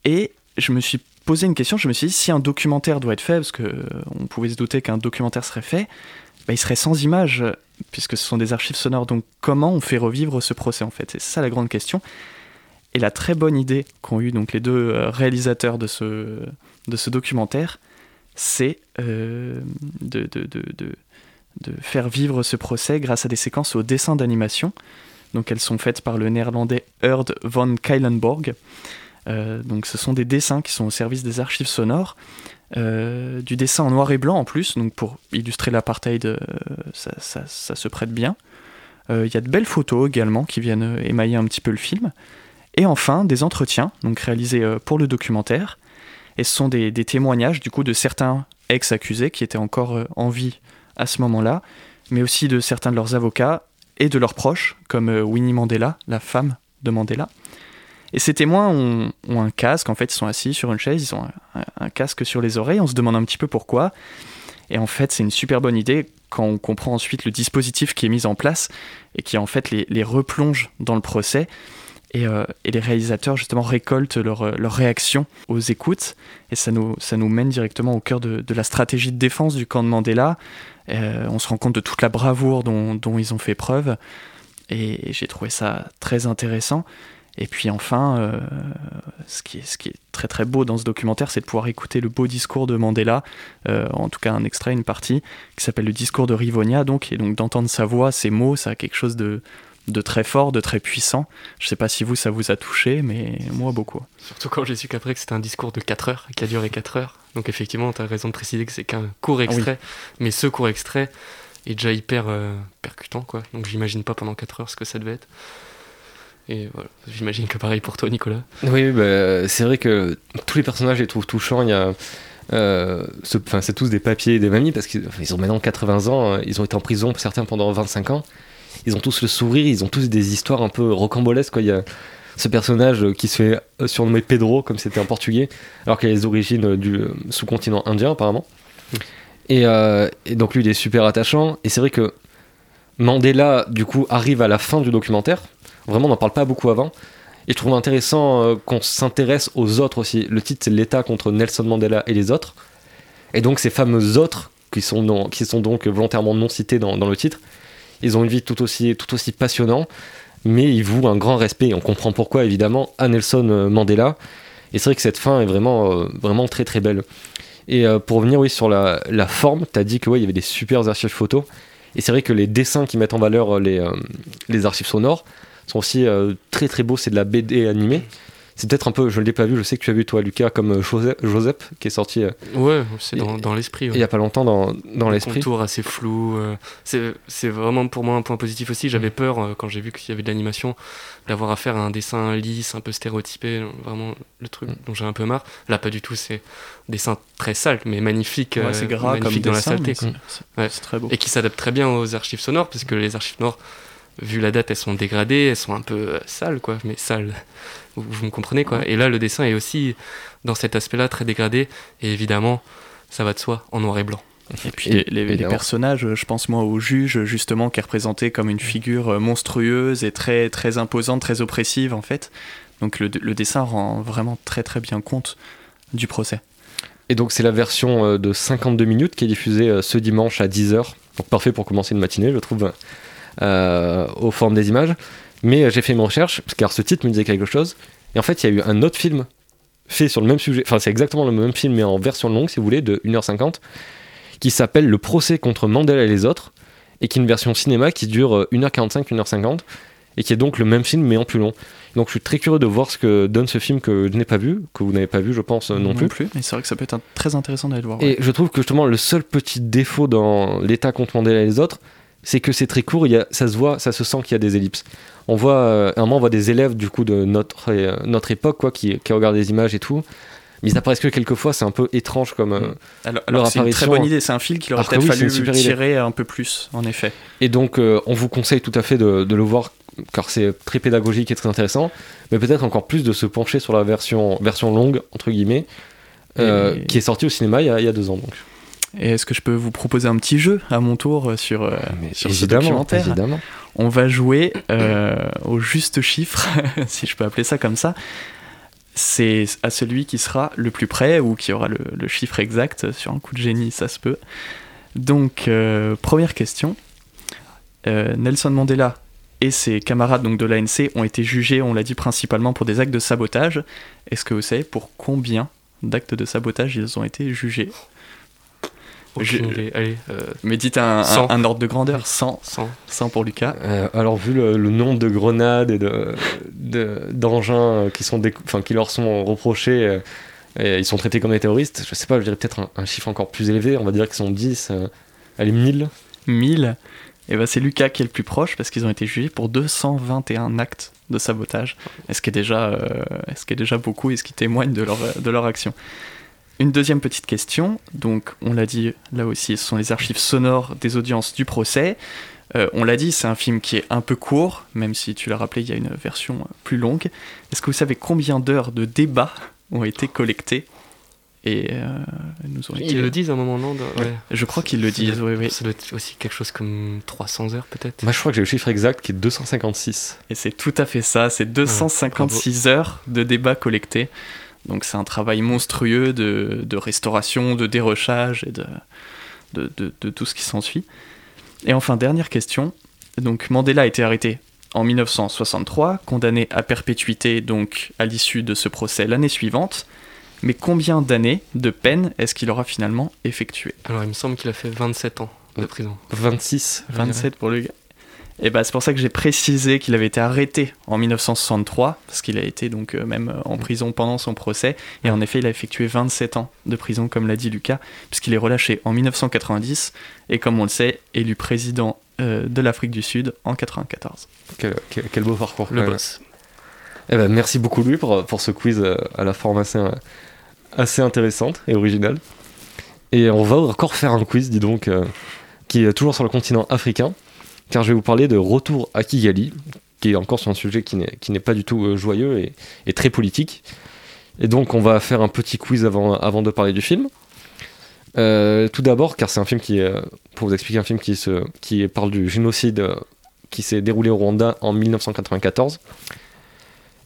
Speaker 2: Et je me suis une question, je me suis dit, si un documentaire doit être fait, parce qu'on pouvait se douter qu'un documentaire serait fait, bah, il serait sans images, puisque ce sont des archives sonores. Donc comment on fait revivre ce procès en fait? C'est ça la grande question. Et la très bonne idée qu'ont eu donc les deux euh, réalisateurs de ce, de ce documentaire, c'est euh, de, de, de, de, faire vivre ce procès grâce à des séquences au dessin d'animation. Donc elles sont faites par le néerlandais Erd van Keilenborg. Euh, donc ce sont des dessins qui sont au service des archives sonores. Euh, du dessin en noir et blanc en plus, donc pour illustrer l'apartheid, euh, ça, se prête bien. Il y a de belles photos également qui viennent émailler un petit peu le film. Et enfin, des entretiens, donc réalisés pour le documentaire. Et ce sont des, des témoignages du coup de certains ex-accusés qui étaient encore en vie à ce moment-là, mais aussi de certains de leurs avocats et de leurs proches, comme Winnie Mandela, la femme de Mandela. Et ces témoins ont, un casque, en fait, ils sont assis sur une chaise, ils ont un, casque sur les oreilles, on se demande un petit peu pourquoi. Et en fait, c'est une super bonne idée quand on comprend ensuite le dispositif qui est mis en place et qui en fait les, replonge dans le procès. Et, euh, et les réalisateurs justement récoltent leurs euh, leurs réactions aux écoutes et ça nous, mène directement au cœur de, la stratégie de défense du camp de Mandela. Euh, on se rend compte de toute la bravoure dont ils ont fait preuve et j'ai trouvé ça très intéressant. Et puis enfin, euh, ce, qui est, ce qui est très très beau dans ce documentaire, c'est de pouvoir écouter le beau discours de Mandela, euh, en tout cas un extrait, une partie, qui s'appelle le discours de Rivonia, donc, et donc d'entendre sa voix, ses mots, ça a quelque chose de, de très fort, de très puissant. Je sais pas si vous, ça vous a touché, mais moi beaucoup.
Speaker 4: Surtout quand j'ai su qu'après que c'était un discours de 4 heures, qui a duré 4 heures. Donc effectivement, tu as raison de préciser que c'est qu'un court extrait, mais ce court extrait est déjà hyper euh, percutant, quoi. Donc j'imagine pas pendant 4 heures ce que ça devait être. Et voilà, j'imagine que pareil pour toi, Nicolas.
Speaker 1: Oui, bah, c'est vrai que tous les personnages je les trouve touchants. Il y a, euh, ce- c'est tous des papiers et des mamies parce qu'ils ont maintenant 80 ans. euh, Ils ont été en prison, certains pendant 25 ans. Ils ont tous le sourire, ils ont tous des histoires un peu rocambolesques. Quoi. Il y a ce personnage qui se fait euh, surnommer Pedro, comme c'était en portugais, alors qu'il a les origines euh, du euh, sous-continent indien, apparemment. Et, euh, et donc lui, il est super attachant. Et c'est vrai que Mandela, du coup, arrive à la fin du documentaire. Vraiment, on n'en parle pas beaucoup avant. Et je trouve intéressant euh, qu'on s'intéresse aux autres aussi. Le titre, c'est L'État contre Nelson Mandela et les autres. Et donc, ces fameux autres, qui sont, qui sont donc volontairement non cités dans, le titre, ils ont une vie tout aussi, tout aussi passionnante, mais ils vouent un grand respect, et on comprend pourquoi, évidemment, à Nelson euh, Mandela. Et c'est vrai que cette fin est vraiment, euh, vraiment très très belle. Et pour revenir oui, sur la, forme, tu as dit qu'il ouais, y avait des super archives photos. Et c'est vrai que les dessins qui mettent en valeur les, les archives sonores sont aussi euh, très très beaux. C'est de la BD animée. C'est peut-être un peu, je ne l'ai pas vu, je sais que tu as vu toi, Lucas, comme euh, Joseph, Joseph, qui est sorti euh,
Speaker 4: Ouais, c'est dans, l'esprit. ouais.
Speaker 1: il y a pas longtemps dans, dans
Speaker 4: Le
Speaker 1: l'esprit.
Speaker 4: contour assez flou. euh, c'est c'est vraiment pour moi un point positif aussi. J'avais peur euh, quand j'ai vu qu'il y avait de l'animation d'avoir affaire à un dessin lisse, un peu stéréotypé, vraiment le truc
Speaker 1: Mm.
Speaker 4: dont j'ai un peu marre. Là, pas du tout. C'est un dessin très sale, mais magnifique.
Speaker 2: Ouais, c'est gras comme
Speaker 4: magnifique dans
Speaker 2: dessin,
Speaker 4: la saleté.
Speaker 2: c'est- c'est
Speaker 4: Ouais.
Speaker 2: c'est très beau.
Speaker 4: Et qui s'adapte très bien aux archives sonores, parce que les archives sonores, vu la date, elles sont dégradées, elles sont un peu euh, sales, quoi. Mais sales, vous, vous me comprenez, quoi. Et là, le dessin est aussi, dans cet aspect-là, très dégradé. Et évidemment, ça va de soi, en noir et blanc.
Speaker 2: Et puis
Speaker 1: Et-
Speaker 2: les, les- les
Speaker 1: évidemment.
Speaker 2: personnages, je pense moi au juge justement, qui est représenté comme une figure euh, monstrueuse et très très imposante, très oppressive en fait. Donc le, le dessin rend vraiment très très bien compte du procès.
Speaker 1: Et donc c'est la version euh, de 52 minutes qui est diffusée ce dimanche à 10h. Donc parfait pour commencer une matinée, je trouve, aux formes des images. Mais euh, j'ai fait une recherche, parce- car ce titre me disait quelque chose. Et en fait, il y a eu un autre film fait sur le même sujet. Enfin, c'est exactement le même film, mais en version longue, si vous voulez, de 1h50, qui s'appelle Le procès contre Mandela et les autres, et qui est une version cinéma qui dure euh, 1h45, 1h50, et qui est donc le même film, mais en plus long. Donc je suis très curieux de voir ce que donne ce film que je n'ai pas vu, que vous n'avez pas vu, je pense, euh, non plus.
Speaker 2: Mais c'est vrai que ça peut être un- très intéressant d'aller le voir.
Speaker 1: Et je trouve que justement le seul petit défaut dans l'état contre Mandela et les autres, c'est que c'est très court, il y a, ça se voit, ça se sent qu'il y a des ellipses. On voit, euh, à un moment, on voit des élèves du coup de notre, euh, notre époque quoi, qui, qui regardent des images et tout, Mais ils apparaissent que quelques fois, c'est un peu étrange comme. euh,
Speaker 2: Mm. Alors,
Speaker 1: Leur
Speaker 2: alors c'est une très bonne idée, c'est un fil qu'il aurait peut-être
Speaker 1: oui,
Speaker 2: fallu
Speaker 1: idée.
Speaker 2: tirer un peu plus, en effet.
Speaker 1: Et donc, euh, on vous conseille tout à fait de, de le voir, car c'est très pédagogique et très intéressant, mais peut-être encore plus de se pencher sur la version, version longue, entre guillemets, euh,
Speaker 2: Et-
Speaker 1: qui est sortie au cinéma il y a, il y a deux ans. Donc.
Speaker 2: Et est-ce que je peux vous proposer un petit jeu à mon tour euh, sur, euh, sur ce documentaire?
Speaker 1: évidemment.
Speaker 2: On va jouer euh, au juste chiffre, *laughs* si je peux appeler ça comme ça. C'est à celui qui sera le plus près ou qui aura le, le chiffre exact. Sur un coup de génie, ça se peut. Donc, euh, première question. Nelson Mandela et ses camarades donc, de l'ANC ont été jugés, on l'a dit principalement pour des actes de sabotage. Est-ce que vous savez pour combien d'actes de sabotage ils ont été jugés?
Speaker 4: Aucune
Speaker 2: Je-
Speaker 4: idée. Allez, euh,
Speaker 2: Mais dites un, un-
Speaker 4: 100.
Speaker 2: un ordre de grandeur 100,
Speaker 4: 100.
Speaker 2: 100 pour Lucas.
Speaker 1: Euh, alors, vu le, le nombre de grenades et de- de- d'engins euh, qui, sont leur sont reprochés, euh, et ils sont traités comme des terroristes, je sais pas, je dirais peut-être un, un chiffre encore plus élevé, on va dire qu'ils sont 10, euh, allez, 1000.
Speaker 2: 1000. Et ben c'est Lucas qui est le plus proche parce qu'ils ont été jugés pour 221 actes de sabotage. Et ce qui est déjà, euh, ce qui est déjà beaucoup et ce qui témoigne de leur, de leur action. Une deuxième petite question. Donc, on l'a dit là aussi, ce sont les archives sonores des audiences du procès. Euh, on l'a dit, c'est un film qui est un peu court, même si tu l'as rappelé, il y a une version euh, plus longue. Est-ce que vous savez combien d'heures de débat ont été collectées? Et euh, nous ont été...
Speaker 4: Ils le disent à un moment, non de- ouais.
Speaker 2: Je crois qu'ils le
Speaker 4: Ça
Speaker 2: disent,
Speaker 4: doit-
Speaker 2: oui, oui.
Speaker 4: Ça doit être aussi quelque chose comme 300 heures peut-être.
Speaker 1: Moi, je crois que j'ai le chiffre exact qui est 256.
Speaker 2: Et c'est tout à fait ça, c'est 256 heures de débat collectés. Donc c'est un travail monstrueux de, de restauration, de dérochage et de, de, de- de tout ce qui s'ensuit. Et enfin, dernière question. Donc Mandela a été arrêté en 1963, condamné à perpétuité donc à l'issue de ce procès l'année suivante. Mais combien d'années de peine est-ce qu'il aura finalement effectué?
Speaker 4: Alors il me semble qu'il a fait 27 ans de prison.
Speaker 1: 26. je dirais.
Speaker 2: 27 pour le gars. Et bah c'est pour ça que j'ai précisé qu'il avait été arrêté en 1963 parce qu'il a été donc euh, même euh, en prison pendant son procès et en effet il a effectué 27 ans de prison comme l'a dit Lucas puisqu'il est relâché en 1990 et comme on le sait élu président euh, de l'Afrique du Sud en 94.
Speaker 1: Quel, quel- quel beau parcours.
Speaker 4: Le boss.
Speaker 1: Eh ben, merci beaucoup, lui, pour, pour ce quiz à la forme assez, assez intéressante et originale. Et on va encore faire un quiz, dis donc, euh, qui est toujours sur le continent africain, car je vais vous parler de Retour à Kigali, qui est encore sur un sujet qui n'est pas du tout euh, joyeux et, très politique. Et donc, on va faire un petit quiz avant, de parler du film. Euh, tout d'abord, car c'est un film qui est, euh, pour vous expliquer, un film qui, parle du génocide qui s'est déroulé au Rwanda en 1994.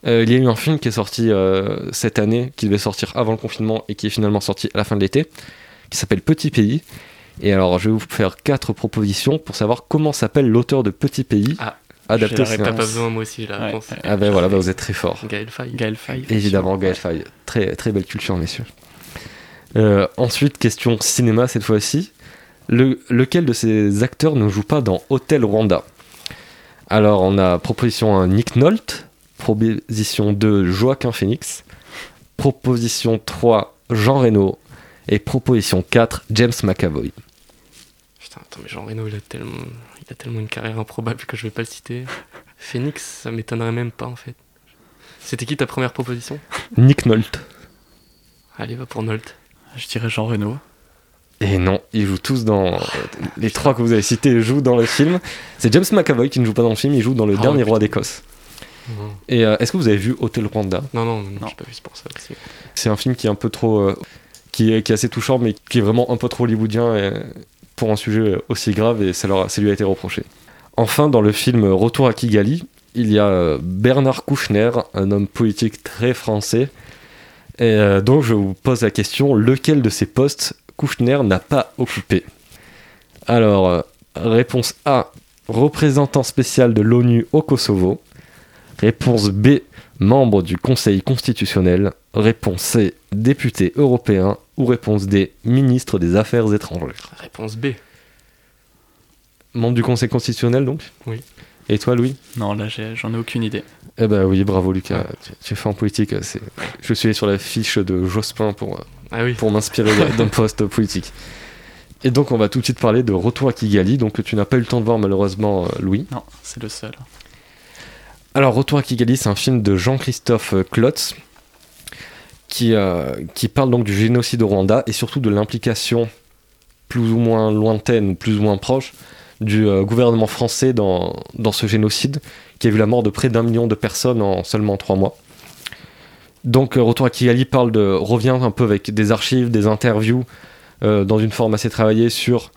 Speaker 1: Euh, il y a eu un film qui est sorti cette année, qui devait sortir avant le confinement et qui est finalement sorti à la fin de l'été, qui s'appelle Petit Pays. Et alors, je vais vous faire quatre propositions pour savoir comment s'appelle l'auteur de Petit Pays,
Speaker 4: Ah,
Speaker 1: adapté au cinéma.
Speaker 4: pas besoin, moi aussi, la
Speaker 2: Ouais,
Speaker 4: réponse.
Speaker 2: ouais.
Speaker 1: Ah ben voilà, bah vous êtes très fort.
Speaker 4: Gaël Faye.
Speaker 2: Gaël Faye.
Speaker 1: Évidemment, Gaël Faye. Très, très belle culture, messieurs. Euh, ensuite, question cinéma cette fois-ci. Le- lequel de ces acteurs ne joue pas dans Hôtel Rwanda? Alors, on a proposition 1 Nick Nolte, proposition 2 Joaquin Phoenix, proposition 3 Jean Reno et proposition 4 James McAvoy.
Speaker 4: Putain, attends, mais Jean Reno, il a tellement, il a tellement une carrière improbable que je vais pas le citer. *laughs* Phoenix, ça m'étonnerait même pas en fait. C'était qui ta première proposition?
Speaker 1: Nick Nolte.
Speaker 4: Allez, va pour Nolt.
Speaker 2: Je dirais Jean Reno.
Speaker 1: Et non, ils jouent tous dans. Les trois que vous avez cités jouent dans le film. C'est James McAvoy qui ne joue pas dans le film, il joue dans le
Speaker 4: Ah,
Speaker 1: dernier
Speaker 4: putain.
Speaker 1: roi d'Écosse. Et euh, est-ce que vous avez vu Hôtel Rwanda?
Speaker 4: Non, non, non,
Speaker 2: Non.
Speaker 4: j'ai pas vu, c'est pour ça.
Speaker 1: C'est un film qui est un peu trop. euh, qui, est, assez touchant, mais qui est vraiment un peu trop hollywoodien pour un sujet aussi grave, et ça, ça lui a été reproché. Enfin, dans le film Retour à Kigali, il y a euh, Bernard Kouchner, un homme politique très français. Et euh, donc, je vous pose la question lequel de ces postes Kouchner n'a pas occupé? Alors, euh, réponse A représentant spécial de l'ONU au Kosovo. Réponse B membre du Conseil constitutionnel. Réponse C, député européen. Ou réponse D, ministre des Affaires étrangères.
Speaker 4: Réponse B.
Speaker 1: Membre du Conseil constitutionnel, donc
Speaker 4: Oui.
Speaker 1: Et toi, Louis?
Speaker 2: Non, là j'en ai aucune idée.
Speaker 1: Eh ben oui, bravo Lucas. Tu, tu es fait en politique. c'est- Je suis allé sur la fiche de Jospin pour, euh,
Speaker 4: Ah oui.
Speaker 1: pour m'inspirer d'un *laughs* poste politique. Et donc, on va tout de suite parler de Retour à Kigali, donc que tu n'as pas eu le temps de voir malheureusement, euh, Louis.
Speaker 2: Non, c'est le seul.
Speaker 1: Alors, Retour à Kigali, c'est un film de Jean-Christophe euh, Klotz, qui, euh, qui parle donc du génocide au Rwanda et surtout de l'implication plus ou moins lointaine plus ou moins proche du euh, gouvernement français dans, ce génocide qui a vu la mort de près d'un million de personnes en seulement trois mois. Donc euh, Retour à Kigali parle de, revient un peu avec des archives, des interviews dans une forme assez travaillée sur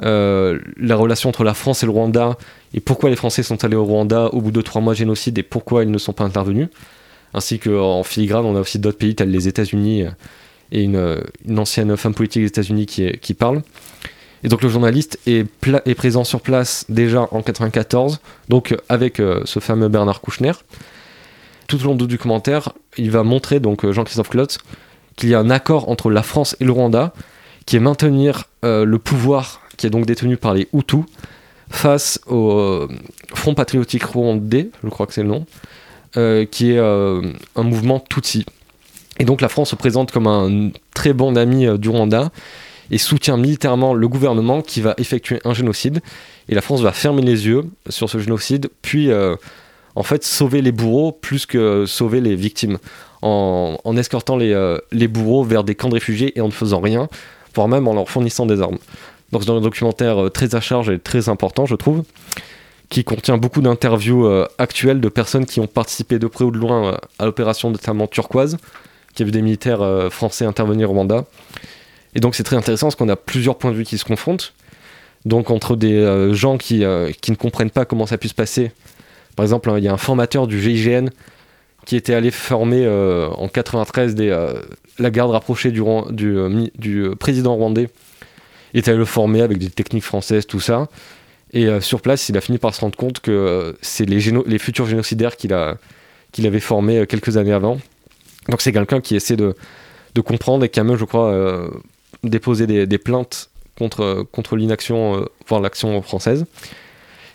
Speaker 1: la relation entre la France et le Rwanda et pourquoi les Français sont allés au Rwanda au bout de trois mois de génocide et pourquoi ils ne sont pas intervenus. Ainsi qu'en filigrane, on a aussi d'autres pays tels les États-Unis euh, et une, euh, une ancienne femme politique des États-Unis qui, parle. Et donc le journaliste est, présent sur place déjà en 94, donc euh, avec ce fameux Bernard Kouchner. Tout au long du documentaire, il va montrer, donc Jean-Christophe Klotz, qu'il y a un accord entre la France et le Rwanda qui est maintenir le pouvoir qui est donc détenu par les Hutus face au Front patriotique rwandais, je crois que c'est le nom, qui est euh, un mouvement Tutsi. Et donc la France se présente comme un très bon ami euh, du Rwanda et soutient militairement le gouvernement qui va effectuer un génocide. Et la France va fermer les yeux sur ce génocide, puis euh, en fait sauver les bourreaux plus que sauver les victimes, en, escortant les, euh, les bourreaux vers des camps de réfugiés et en ne faisant rien, voire même en leur fournissant des armes. Donc c'est un documentaire euh, très à charge et très important, je trouve, qui contient beaucoup d'interviews euh, actuelles de personnes qui ont participé de près ou de loin euh, à l'opération notamment turquoise, qui a vu des militaires euh, français intervenir au Rwanda. Et donc c'est très intéressant parce qu'on a plusieurs points de vue qui se confrontent. Donc entre des gens qui, qui ne comprennent pas comment ça a pu se passer. Par exemple, hein, il y a un formateur du GIGN qui était allé former en 93 des, euh, la garde rapprochée du, du, président rwandais. Il était allé le former avec des techniques françaises, tout ça. Et euh, sur place, il a fini par se rendre compte que euh, c'est les, futurs génocidaires qu'il avait formés euh, quelques années avant. Donc c'est quelqu'un qui essaie de, comprendre et qui a même, je crois, déposé des, plaintes contre, contre l'inaction, voire l'action française.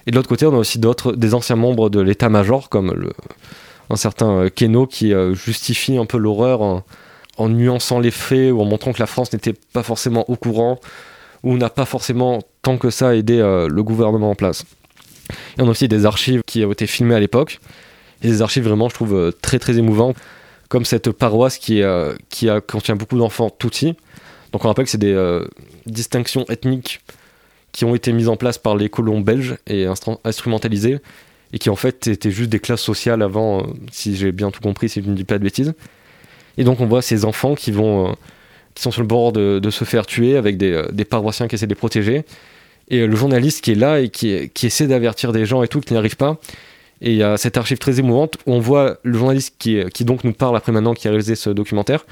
Speaker 1: Et de l'autre côté, on a aussi d'autres, des anciens membres de l'état-major, comme un certain Keno, qui justifie un peu l'horreur en, en nuançant les faits ou en montrant que la France n'était pas forcément au courant ou n'a pas forcément tant que ça aidé euh, le gouvernement en place. Et on a aussi des archives qui ont été filmées à l'époque, et des archives vraiment, je trouve, euh, très très émouvantes, comme cette paroisse qui, euh, qui contient beaucoup d'enfants Tutsis. Donc on rappelle que c'est des distinctions ethniques qui ont été mises en place par les colons belges et instru- instrumentalisées, et qui en fait étaient juste des classes sociales avant, si j'ai bien tout compris, si je ne dis pas de bêtises. Et donc on voit ces enfants qui vont... euh, qui sont sur le bord de, se faire tuer avec des, euh, des paroissiens qui essaient de les protéger. Et euh, le journaliste qui est là et qui, essaie d'avertir des gens et tout, qui n'y arrive pas. Et il y a cette archive très émouvante où on voit le journaliste qui, qui donc nous parle après maintenant, qui a réalisé ce documentaire,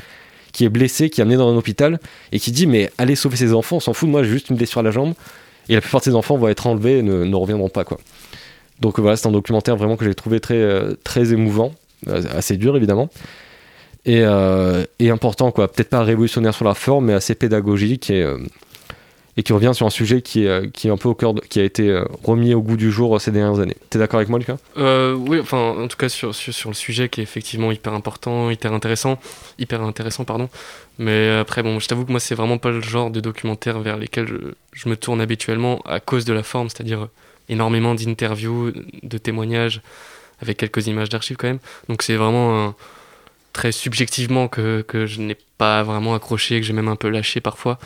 Speaker 1: qui est blessé, qui est amené dans un hôpital et qui dit Mais allez sauver ces enfants, on s'en fout de moi, j'ai juste une blessure à la jambe. Et la plupart de ces enfants vont être enlevés et ne, ne reviendront pas. quoi. Donc euh, voilà, c'est un documentaire vraiment que j'ai trouvé très, euh, très émouvant, euh, assez dur évidemment et, euh, important quoi peut-être pas révolutionnaire sur la forme mais assez pédagogique et, euh, et qui revient sur un sujet qui est, euh, qui est un peu au cœur qui a été euh, remis au goût du jour ces dernières années t'es d'accord avec moi Lucas?
Speaker 4: Oui, enfin, en tout cas sur, sur, sur le sujet qui est effectivement hyper important, hyper intéressant, hyper intéressant, pardon. Mais après, bon, je t'avoue que moi, c'est vraiment pas le genre de documentaire vers lesquels je, je me tourne habituellement à cause de la forme, c'est-à-dire énormément d'interviews, de témoignages, avec quelques images d'archives quand même. Donc c'est vraiment un- très subjectivement que, que je n'ai pas vraiment accroché, que j'ai même un peu lâché parfois.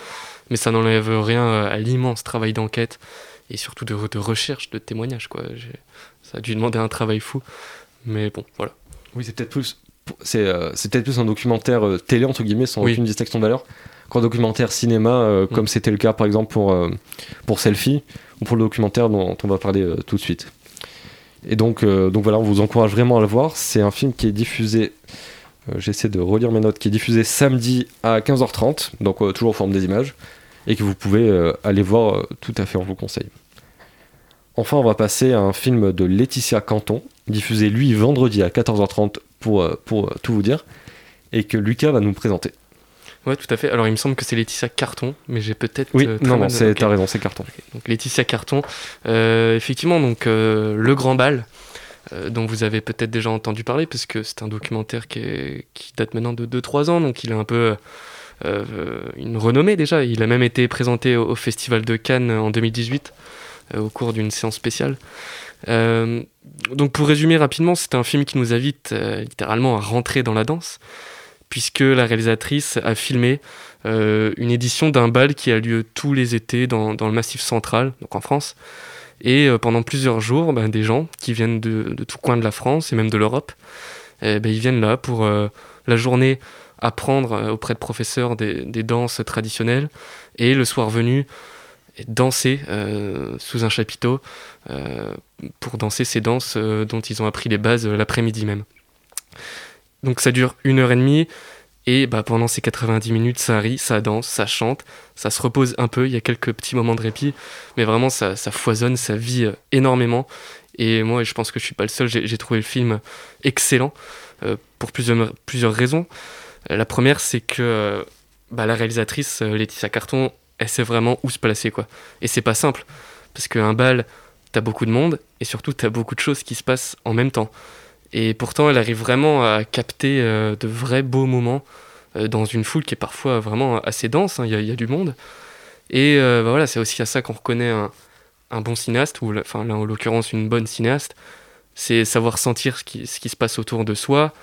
Speaker 4: Mais ça n'enlève rien euh, à l'immense travail d'enquête et surtout de, de recherche, de témoignages, quoi. Ça a dû demander un travail fou. Mais bon, voilà.
Speaker 1: oui c'est peut-être plus c'est euh, peut-être plus un documentaire euh, télé entre guillemets sans
Speaker 4: Oui.
Speaker 1: aucune distinction de valeur qu'un documentaire cinéma euh,
Speaker 4: Mm.
Speaker 1: comme c'était le cas par exemple pour pour Selfie ou pour le documentaire dont on va parler tout de suite et donc donc voilà on vous encourage vraiment à le voir c'est un film qui est diffusé j'essaie de relire mes notes qui est diffusé samedi à 15h30 donc euh, toujours en forme des images et que vous pouvez euh, aller voir euh, tout à fait on vous conseille enfin on va passer à un film de Laetitia Canton diffusé lui vendredi à 14h30 pour, euh, pour euh, tout vous dire et que Lucas va nous présenter
Speaker 4: Ouais, tout à fait. Alors, il me semble que c'est Laetitia Carton, mais j'ai peut-être.
Speaker 1: oui
Speaker 4: euh,
Speaker 1: non non c'est
Speaker 4: ok.
Speaker 1: t'as raison c'est carton
Speaker 4: Donc Laetitia Carton, Euh, effectivement, donc euh, le Grand Bal, euh, dont vous avez peut-être déjà entendu parler, parce que c'est un documentaire qui, date maintenant de 2-3 ans, donc il a un peu euh, une renommée déjà. Il a même été présenté au, Festival de Cannes en 2018 euh, au cours d'une séance spéciale. Donc pour résumer rapidement, c'est un film qui nous invite littéralement à rentrer dans la danse, puisque la réalisatrice a filmé une édition d'un bal qui a lieu tous les étés dans, dans le Massif central, donc en France. Et euh, pendant plusieurs jours, ben, des gens qui viennent de, tout coin de la France et même de l'Europe, eh ben, ils viennent là pour euh, la journée apprendre euh, auprès de professeurs des, des danses traditionnelles et le soir venu danser euh, sous un chapiteau pour danser ces danses dont ils ont appris les bases l'après-midi même. Donc ça dure une heure et demie et bah, pendant ces 90 minutes ça rit, ça danse, ça chante, ça se repose un peu, il y a quelques petits moments de répit, mais vraiment ça, foisonne, ça vit euh, énormément et moi je pense que je suis pas le seul, j'ai trouvé le film excellent euh, pour plusieurs, plusieurs raisons. La première c'est que euh, bah, la réalisatrice Laetitia Carton elle sait vraiment où se placer quoi. Et c'est pas simple parce qu'un bal t'as beaucoup de monde et surtout t'as beaucoup de choses qui se passent en même temps. Et pourtant elle arrive vraiment à capter euh, de vrais beaux moments euh, dans une foule qui est parfois vraiment assez dense, hein, il y, y a du monde. Et euh, bah voilà, c'est aussi à ça qu'on reconnaît un, bon cinéaste, ou en l'occurrence une bonne cinéaste, c'est savoir sentir ce qui, se passe autour de soi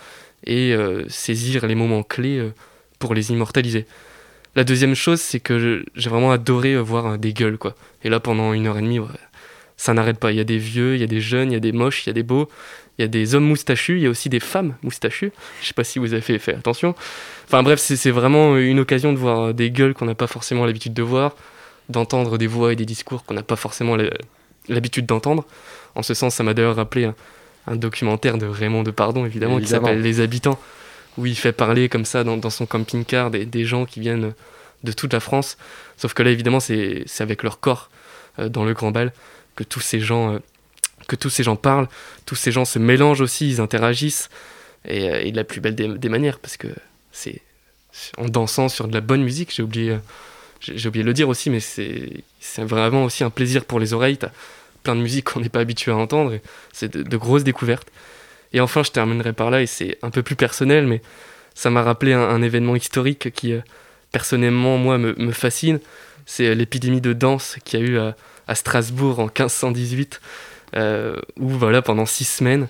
Speaker 4: et saisir les moments clés pour les immortaliser. La deuxième chose, c'est que j'ai vraiment adoré voir des gueules, quoi. Et là, pendant une heure et demie, ça n'arrête pas. Il y a des vieux, il y a des jeunes, il y a des moches, il y a des beaux, il y a des hommes moustachus, il y a aussi des femmes moustachues. Je sais pas si vous avez fait, fait attention. Enfin bref, c'est vraiment une occasion de voir des gueules qu'on n'a pas forcément l'habitude de voir, d'entendre des voix et des discours qu'on n'a pas forcément l'habitude d'entendre. En ce sens, ça m'a d'ailleurs rappelé un, un documentaire de Raymond Depardon, évidemment, qui
Speaker 1: Évidemment.
Speaker 4: s'appelle Les Habitants, où il fait parler comme ça dans, dans son camping-car des, des gens qui viennent de toute la France. Sauf que là, évidemment, c'est c'est avec leur corps euh, dans le grand bal que tous ces gens, euh, que tous ces gens parlent, tous ces gens se mélangent aussi, ils interagissent, et, euh, de la plus belle des, manières, parce que c'est en dansant sur de la bonne musique, j'ai oublié, euh, j'ai oublié de le dire aussi, mais c'est vraiment aussi un plaisir pour les oreilles. T'as plein de musique qu'on n'est pas habitué à entendre, c'est de, grosses découvertes. Et enfin, je terminerai par là, et c'est un peu plus personnel, mais ça m'a rappelé un, événement historique qui, euh, personnellement, moi, me, fascine. C'est l'épidémie de danse qu'il y a eu à Strasbourg en 1518, euh, où voilà, pendant six semaines,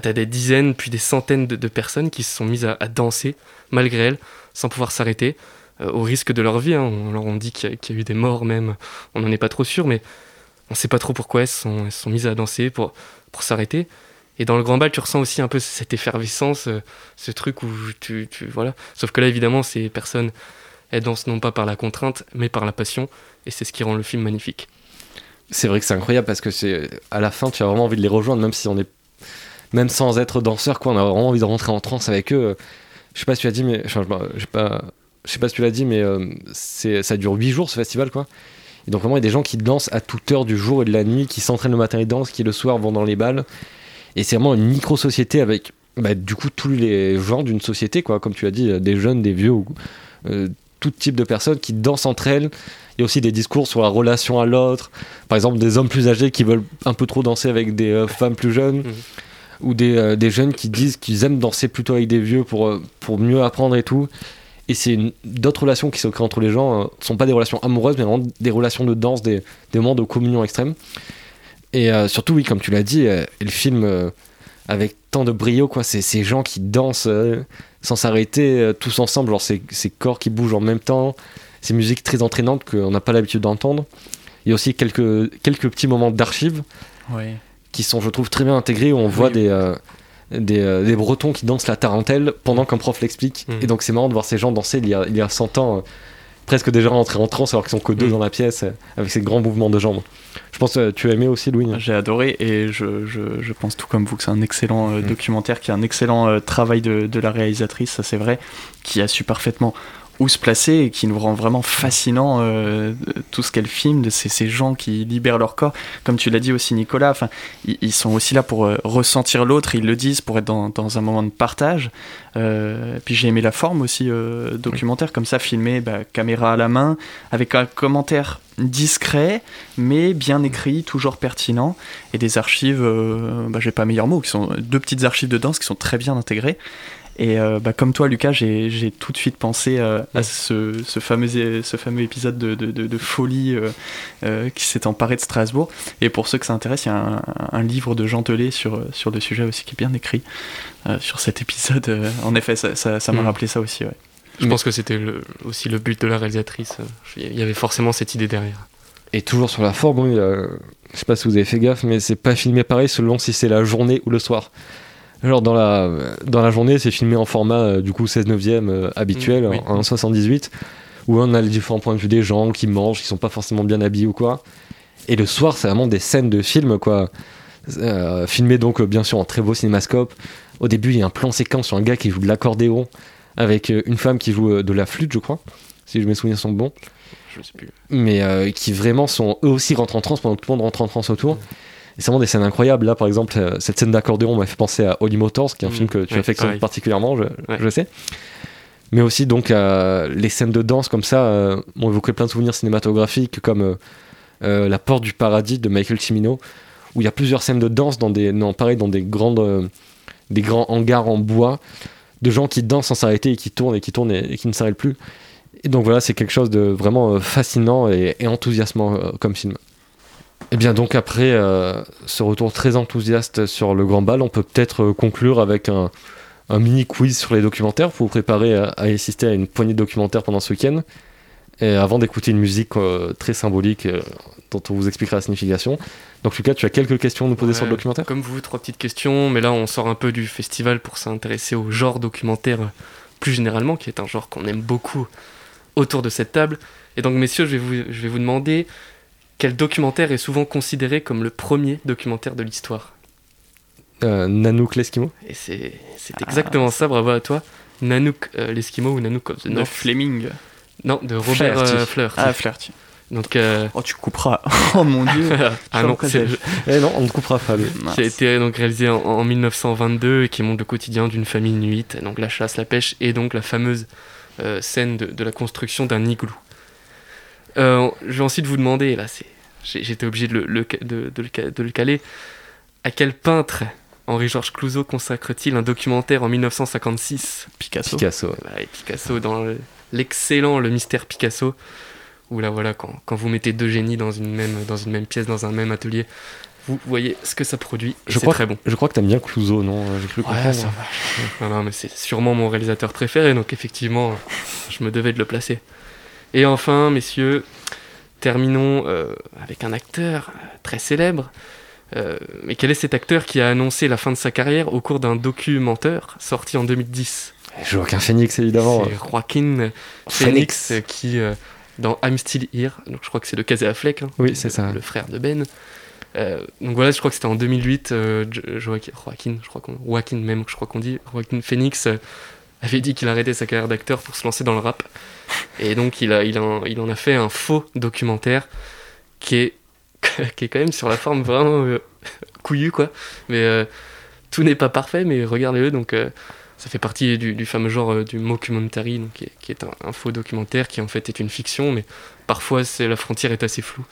Speaker 4: tu as des dizaines, puis des centaines de, personnes qui se sont mises à, danser, malgré elles, sans pouvoir s'arrêter, euh, au risque de leur vie. hein. On leur on dit qu'il y, a- eu des morts même, on n'en est pas trop sûr, mais on sait pas trop pourquoi elles sont, sont mises à danser pour, pour s'arrêter. Et dans le grand bal, tu ressens aussi un peu cette effervescence, euh, ce truc où tu, tu voilà. Sauf que là, évidemment, ces personnes, elles dansent non pas par la contrainte, mais par la passion, et c'est ce qui rend le film magnifique.
Speaker 1: C'est vrai que c'est incroyable parce que c'est à la fin tu as vraiment envie de les rejoindre même si on est même sans être danseur quoi on a vraiment envie de rentrer en transe avec eux. Je sais pas si tu l'as dit mais je sais pas je sais pas si tu l'as dit mais euh, c'est ça dure 8 jours ce festival quoi. Et donc vraiment il y a des gens qui dansent à toute heure du jour et de la nuit qui s'entraînent le matin et dansent qui le soir vont dans les balles et c'est vraiment une micro société avec bah, du coup tous les genres d'une société quoi comme tu as dit des jeunes des vieux euh, tout type de personnes qui dansent entre elles il y a aussi des discours sur la relation à l'autre. Par exemple, des hommes plus âgés qui veulent un peu trop danser avec des euh, femmes plus jeunes.
Speaker 4: Mhm.
Speaker 1: Ou des, euh, des jeunes qui disent qu'ils aiment danser plutôt avec des vieux pour, euh, pour mieux apprendre et tout. Et c'est d'autres relations qui se créent entre les gens. ne sont pas des relations amoureuses, mais vraiment des relations de danse, des, des moments de communion extrême. Et surtout, oui, comme tu l'as dit, le film avec tant de brio, quoi, c'est ces gens qui dansent sans s'arrêter, euh, tous ensemble, genre ces, ces corps qui bougent en même temps, ces musiques très entraînantes qu'on n'a pas l'habitude d'entendre. Il y a aussi quelques, quelques petits moments d'archives qui sont, je trouve, très bien intégrés, où on voit
Speaker 4: Oui.
Speaker 1: des, euh, des, euh, des Bretons qui dansent la tarentelle pendant qu'un prof l'explique.
Speaker 4: Mhm.
Speaker 1: Et donc c'est marrant de voir ces gens danser il y a, il y a 100 ans, presque déjà rentrés en transe alors qu'ils sont que deux
Speaker 4: Mhm.
Speaker 1: dans la pièce, euh, avec ces grands mouvements de jambes. Je pense que tu as aimé aussi, Louis.
Speaker 2: J'ai adoré et je, je, je pense tout comme vous que c'est un excellent euh,
Speaker 1: Mm.
Speaker 2: documentaire, qui est un excellent euh, travail de, de la réalisatrice, ça c'est vrai, qui a su parfaitement où se placer et qui nous rend vraiment fascinant euh, tout ce qu'elle filme, de ces, ces gens qui libèrent leur corps. Comme tu l'as dit aussi Nicolas, enfin, ils, sont aussi là pour euh, ressentir l'autre, ils le disent pour être dans, dans un moment de partage. Euh, puis j'ai aimé la forme aussi documentaire, comme ça, filmé, bah, caméra à la main, avec un commentaire discret, mais bien écrit, toujours pertinent, et des archives, bah, j'ai pas meilleur mot, qui sont deux petites archives de danse qui sont très bien intégrées. Et euh, bah, comme toi, Lucas, j'ai tout de suite pensé euh, à ce, ce, fameux, ce fameux épisode de, de, de- de folie euh, euh, qui s'est emparé de Strasbourg. Et pour ceux que ça intéresse, il y a un, un livre de Jean Tellet sur, sur le sujet aussi qui est bien écrit euh, sur cet épisode. En effet, ça ça- ça m'a
Speaker 4: Mm.
Speaker 2: rappelé ça aussi. Ouais.
Speaker 4: Je pense que c'était aussi le but de la réalisatrice. Il y avait forcément cette idée derrière.
Speaker 1: Et toujours sur la forme, oui, euh, je sais pas si vous avez fait gaffe, mais c'est pas filmé pareil selon si c'est la journée ou le soir. Genre dans la, dans la journée, c'est filmé en format euh, du coup 16 neuvième euh, habituel,
Speaker 4: Mm, oui.
Speaker 1: en, en 78, où on a les différents points de vue des gens qui mangent, qui sont pas forcément bien habillés ou quoi. Et le soir, c'est vraiment des scènes de film, quoi. Euh, filmé donc bien sûr en très beau cinémascope. Au début, il y a un plan séquence sur un gars qui joue de l'accordéon avec une femme qui joue de la flûte, je crois, si je mes souvenirs sont bons
Speaker 4: Je sais plus.
Speaker 1: mais qui vraiment sont eux aussi rentrent en transe pendant que tout le monde rentre en transe autour. Et c'est vraiment des scènes incroyables. Là, par exemple, euh, cette scène d'accordéon m'a fait penser à Holy Motors, qui est un
Speaker 4: Mm.
Speaker 1: film que tu
Speaker 4: Ouais,
Speaker 1: affectionnes particulièrement, je,
Speaker 4: Ouais.
Speaker 1: je sais. Mais aussi, donc, euh, les scènes de danse comme ça euh, m'ont évoqué plein de souvenirs cinématographiques, comme euh, euh, La Porte du Paradis de Michael Cimino, où il y a plusieurs scènes de danse dans des, non, pareil, dans des, grandes, euh, des grands hangars en bois, de gens qui dansent sans s'arrêter et qui tournent et qui tournent et, et qui ne s'arrêtent plus. Et donc voilà, c'est quelque chose de vraiment euh, fascinant et, et enthousiasmant euh, comme film. Et bien donc après euh, ce retour très enthousiaste sur le grand bal, on peut peut-être euh, conclure avec un, un mini quiz sur les documentaires pour vous préparer à, à assister à une poignée de documentaires pendant ce week-end. Et avant d'écouter une musique euh, très symbolique euh, dont on vous expliquera la signification. Donc Lucas, tu as quelques questions à nous poser sur le documentaire?
Speaker 4: Comme vous, trois petites questions, mais là on sort un peu du festival pour s'intéresser au genre documentaire plus généralement, qui est un genre qu'on aime beaucoup autour de cette table. Et donc messieurs, je vais vous, je vais vous demander quel documentaire est souvent considéré comme le premier documentaire de l'histoire.
Speaker 1: euh, Nanook l'Eskimo
Speaker 4: Et c'est c'est exactement ça, bravo à toi. Nanook euh, l'Eskimo ou Nanook of the
Speaker 2: De. Fleming.
Speaker 4: Non, de Robert
Speaker 1: Flaherty.
Speaker 4: euh, Flaherty.
Speaker 2: Ah, Flaherty.
Speaker 4: Donc, euh,
Speaker 2: Oh, tu couperas. *laughs* Oh mon dieu. *laughs*
Speaker 4: ah non, c'est-
Speaker 1: Eh non, on ne coupera pas.
Speaker 4: qui a été donc réalisé en, en 1922 et qui montre le quotidien d'une famille inuite, donc la chasse, la pêche et donc la fameuse euh, scène de, de la construction d'un igloo. Euh, je vais ensuite vous demander, là c'est, j'étais obligé de le, de, de le de le caler, à quel peintre Henri-Georges Clouzot consacre-t-il un documentaire en 1956
Speaker 2: Picasso.
Speaker 1: Picasso.
Speaker 4: Bah, et Picasso dans le- l'excellent Le Mystère Picasso, où là voilà, quand, quand vous mettez deux génies dans une même, dans une même pièce, dans un même atelier, vous voyez ce que ça produit,
Speaker 1: Je
Speaker 4: c'est
Speaker 1: crois
Speaker 4: très bon.
Speaker 1: Je crois que t'aimes bien Clouseau, non J'ai cru comprendre.
Speaker 4: ça va. Non, non, mais c'est sûrement mon réalisateur préféré, donc effectivement, je me devais de le placer. Et enfin, messieurs, terminons euh, avec un acteur euh, très célèbre. Euh, mais quel est cet acteur qui a annoncé la fin de sa carrière au cours d'un documentaire sorti en 2010
Speaker 1: Joaquin Phoenix, évidemment.
Speaker 4: C'est Joaquin Phoenix qui, euh, dans I'm Still Here, donc je crois que c'est de Casey Affleck, hein,
Speaker 1: Oui, c'est ça.
Speaker 4: le frère de Ben. Euh, donc voilà, je crois que c'était en 2008, euh, Jo- Joaquin, Joaquin, je crois qu'on, Joaquin même, je crois qu'on dit, Joaquin Phoenix avait dit qu'il arrêtait sa carrière d'acteur pour se lancer dans le rap. Et donc il, a, il, en, il en a fait un faux documentaire qui est, *laughs* qui est quand même sur la forme vraiment euh, couillu, quoi. Mais euh, tout n'est pas parfait, mais regardez-le, donc euh, ça fait partie du, fameux genre euh, du mockumentary, donc, qui est, un, faux documentaire qui en fait est une fiction, mais parfois la frontière est assez floue.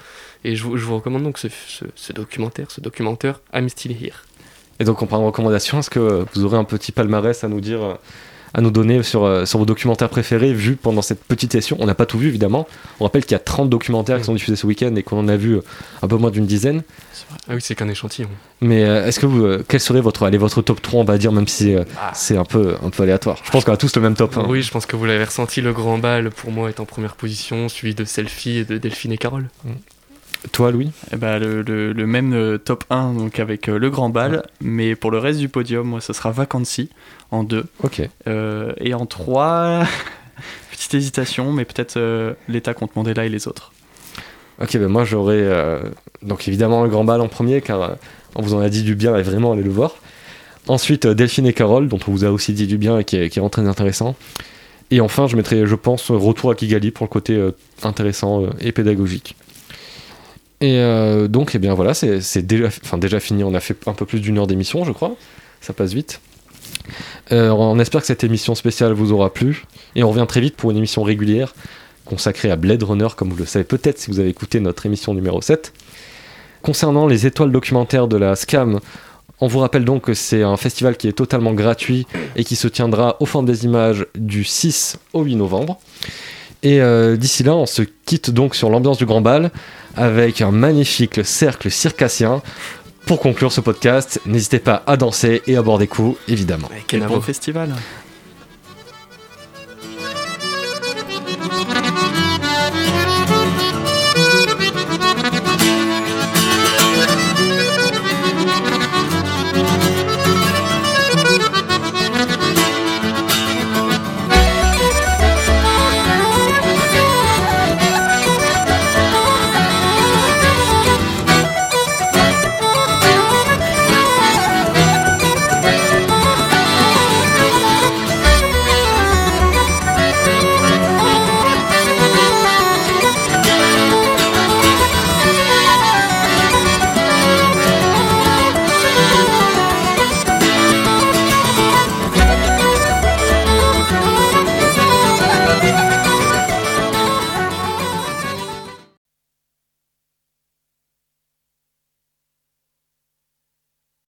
Speaker 4: Et je, je vous recommande donc ce, ce- documentaire, ce documentaire I'm Still Here.
Speaker 1: Et donc, en parlant de recommandations, est-ce que vous aurez un petit palmarès à nous dire, à nous donner sur, euh, sur vos documentaires préférés vus pendant cette petite session On n'a pas tout vu, évidemment. On rappelle qu'il y a 30 documentaires qui sont diffusés ce week-end et qu'on en a vu euh, un peu moins d'une dizaine.
Speaker 4: Ah oui, c'est qu'un échantillon.
Speaker 1: Mais euh, est-ce que vous, euh, quel serait votre, allez, votre top 3, on va dire, même si euh,
Speaker 4: Ah.
Speaker 1: c'est un peu, un peu aléatoire Je pense qu'on a tous le même top. hein.
Speaker 4: Oui, je pense que vous l'avez ressenti, le grand bal pour moi est en première position, suivi de Selfie et de Delphine et Carole.
Speaker 1: Toi, Louis
Speaker 2: Eh ben, le, le- le même euh, top 1 donc avec euh, le grand bal, mais pour le reste du podium, moi, ce sera Vacancy en 2.
Speaker 1: Ok.
Speaker 2: et en 3, *laughs* petite hésitation, mais peut-être euh, l'État contre Mandela et les autres.
Speaker 1: Ok, ben moi j'aurais euh, donc évidemment le grand bal en premier car euh, on vous en a dit du bien et vraiment allez le voir. Ensuite euh, Delphine et Carole dont on vous a aussi dit du bien et qui est, qui est vraiment très intéressant. Et enfin je mettrai je pense Retour à Kigali pour le côté euh, intéressant euh, et pédagogique. Et euh, donc eh bien voilà c'est déjà, fini, on a fait un peu plus d'une heure d'émission je crois, ça passe vite. Euh, on espère que cette émission spéciale vous aura plu et on revient très vite pour une émission régulière consacré à Blade Runner, comme vous le savez peut-être si vous avez écouté notre émission numéro 7. Concernant les étoiles documentaires de la SCAM, On vous rappelle donc que c'est un festival qui est totalement gratuit et qui se tiendra au Fond des Images du 6 au 8 novembre. Et euh, d'ici là, on se quitte donc sur l'ambiance du Grand Bal avec un magnifique cercle circassien. Pour conclure ce podcast, n'hésitez pas à danser et à boire des coups, évidemment.
Speaker 2: Et bon festival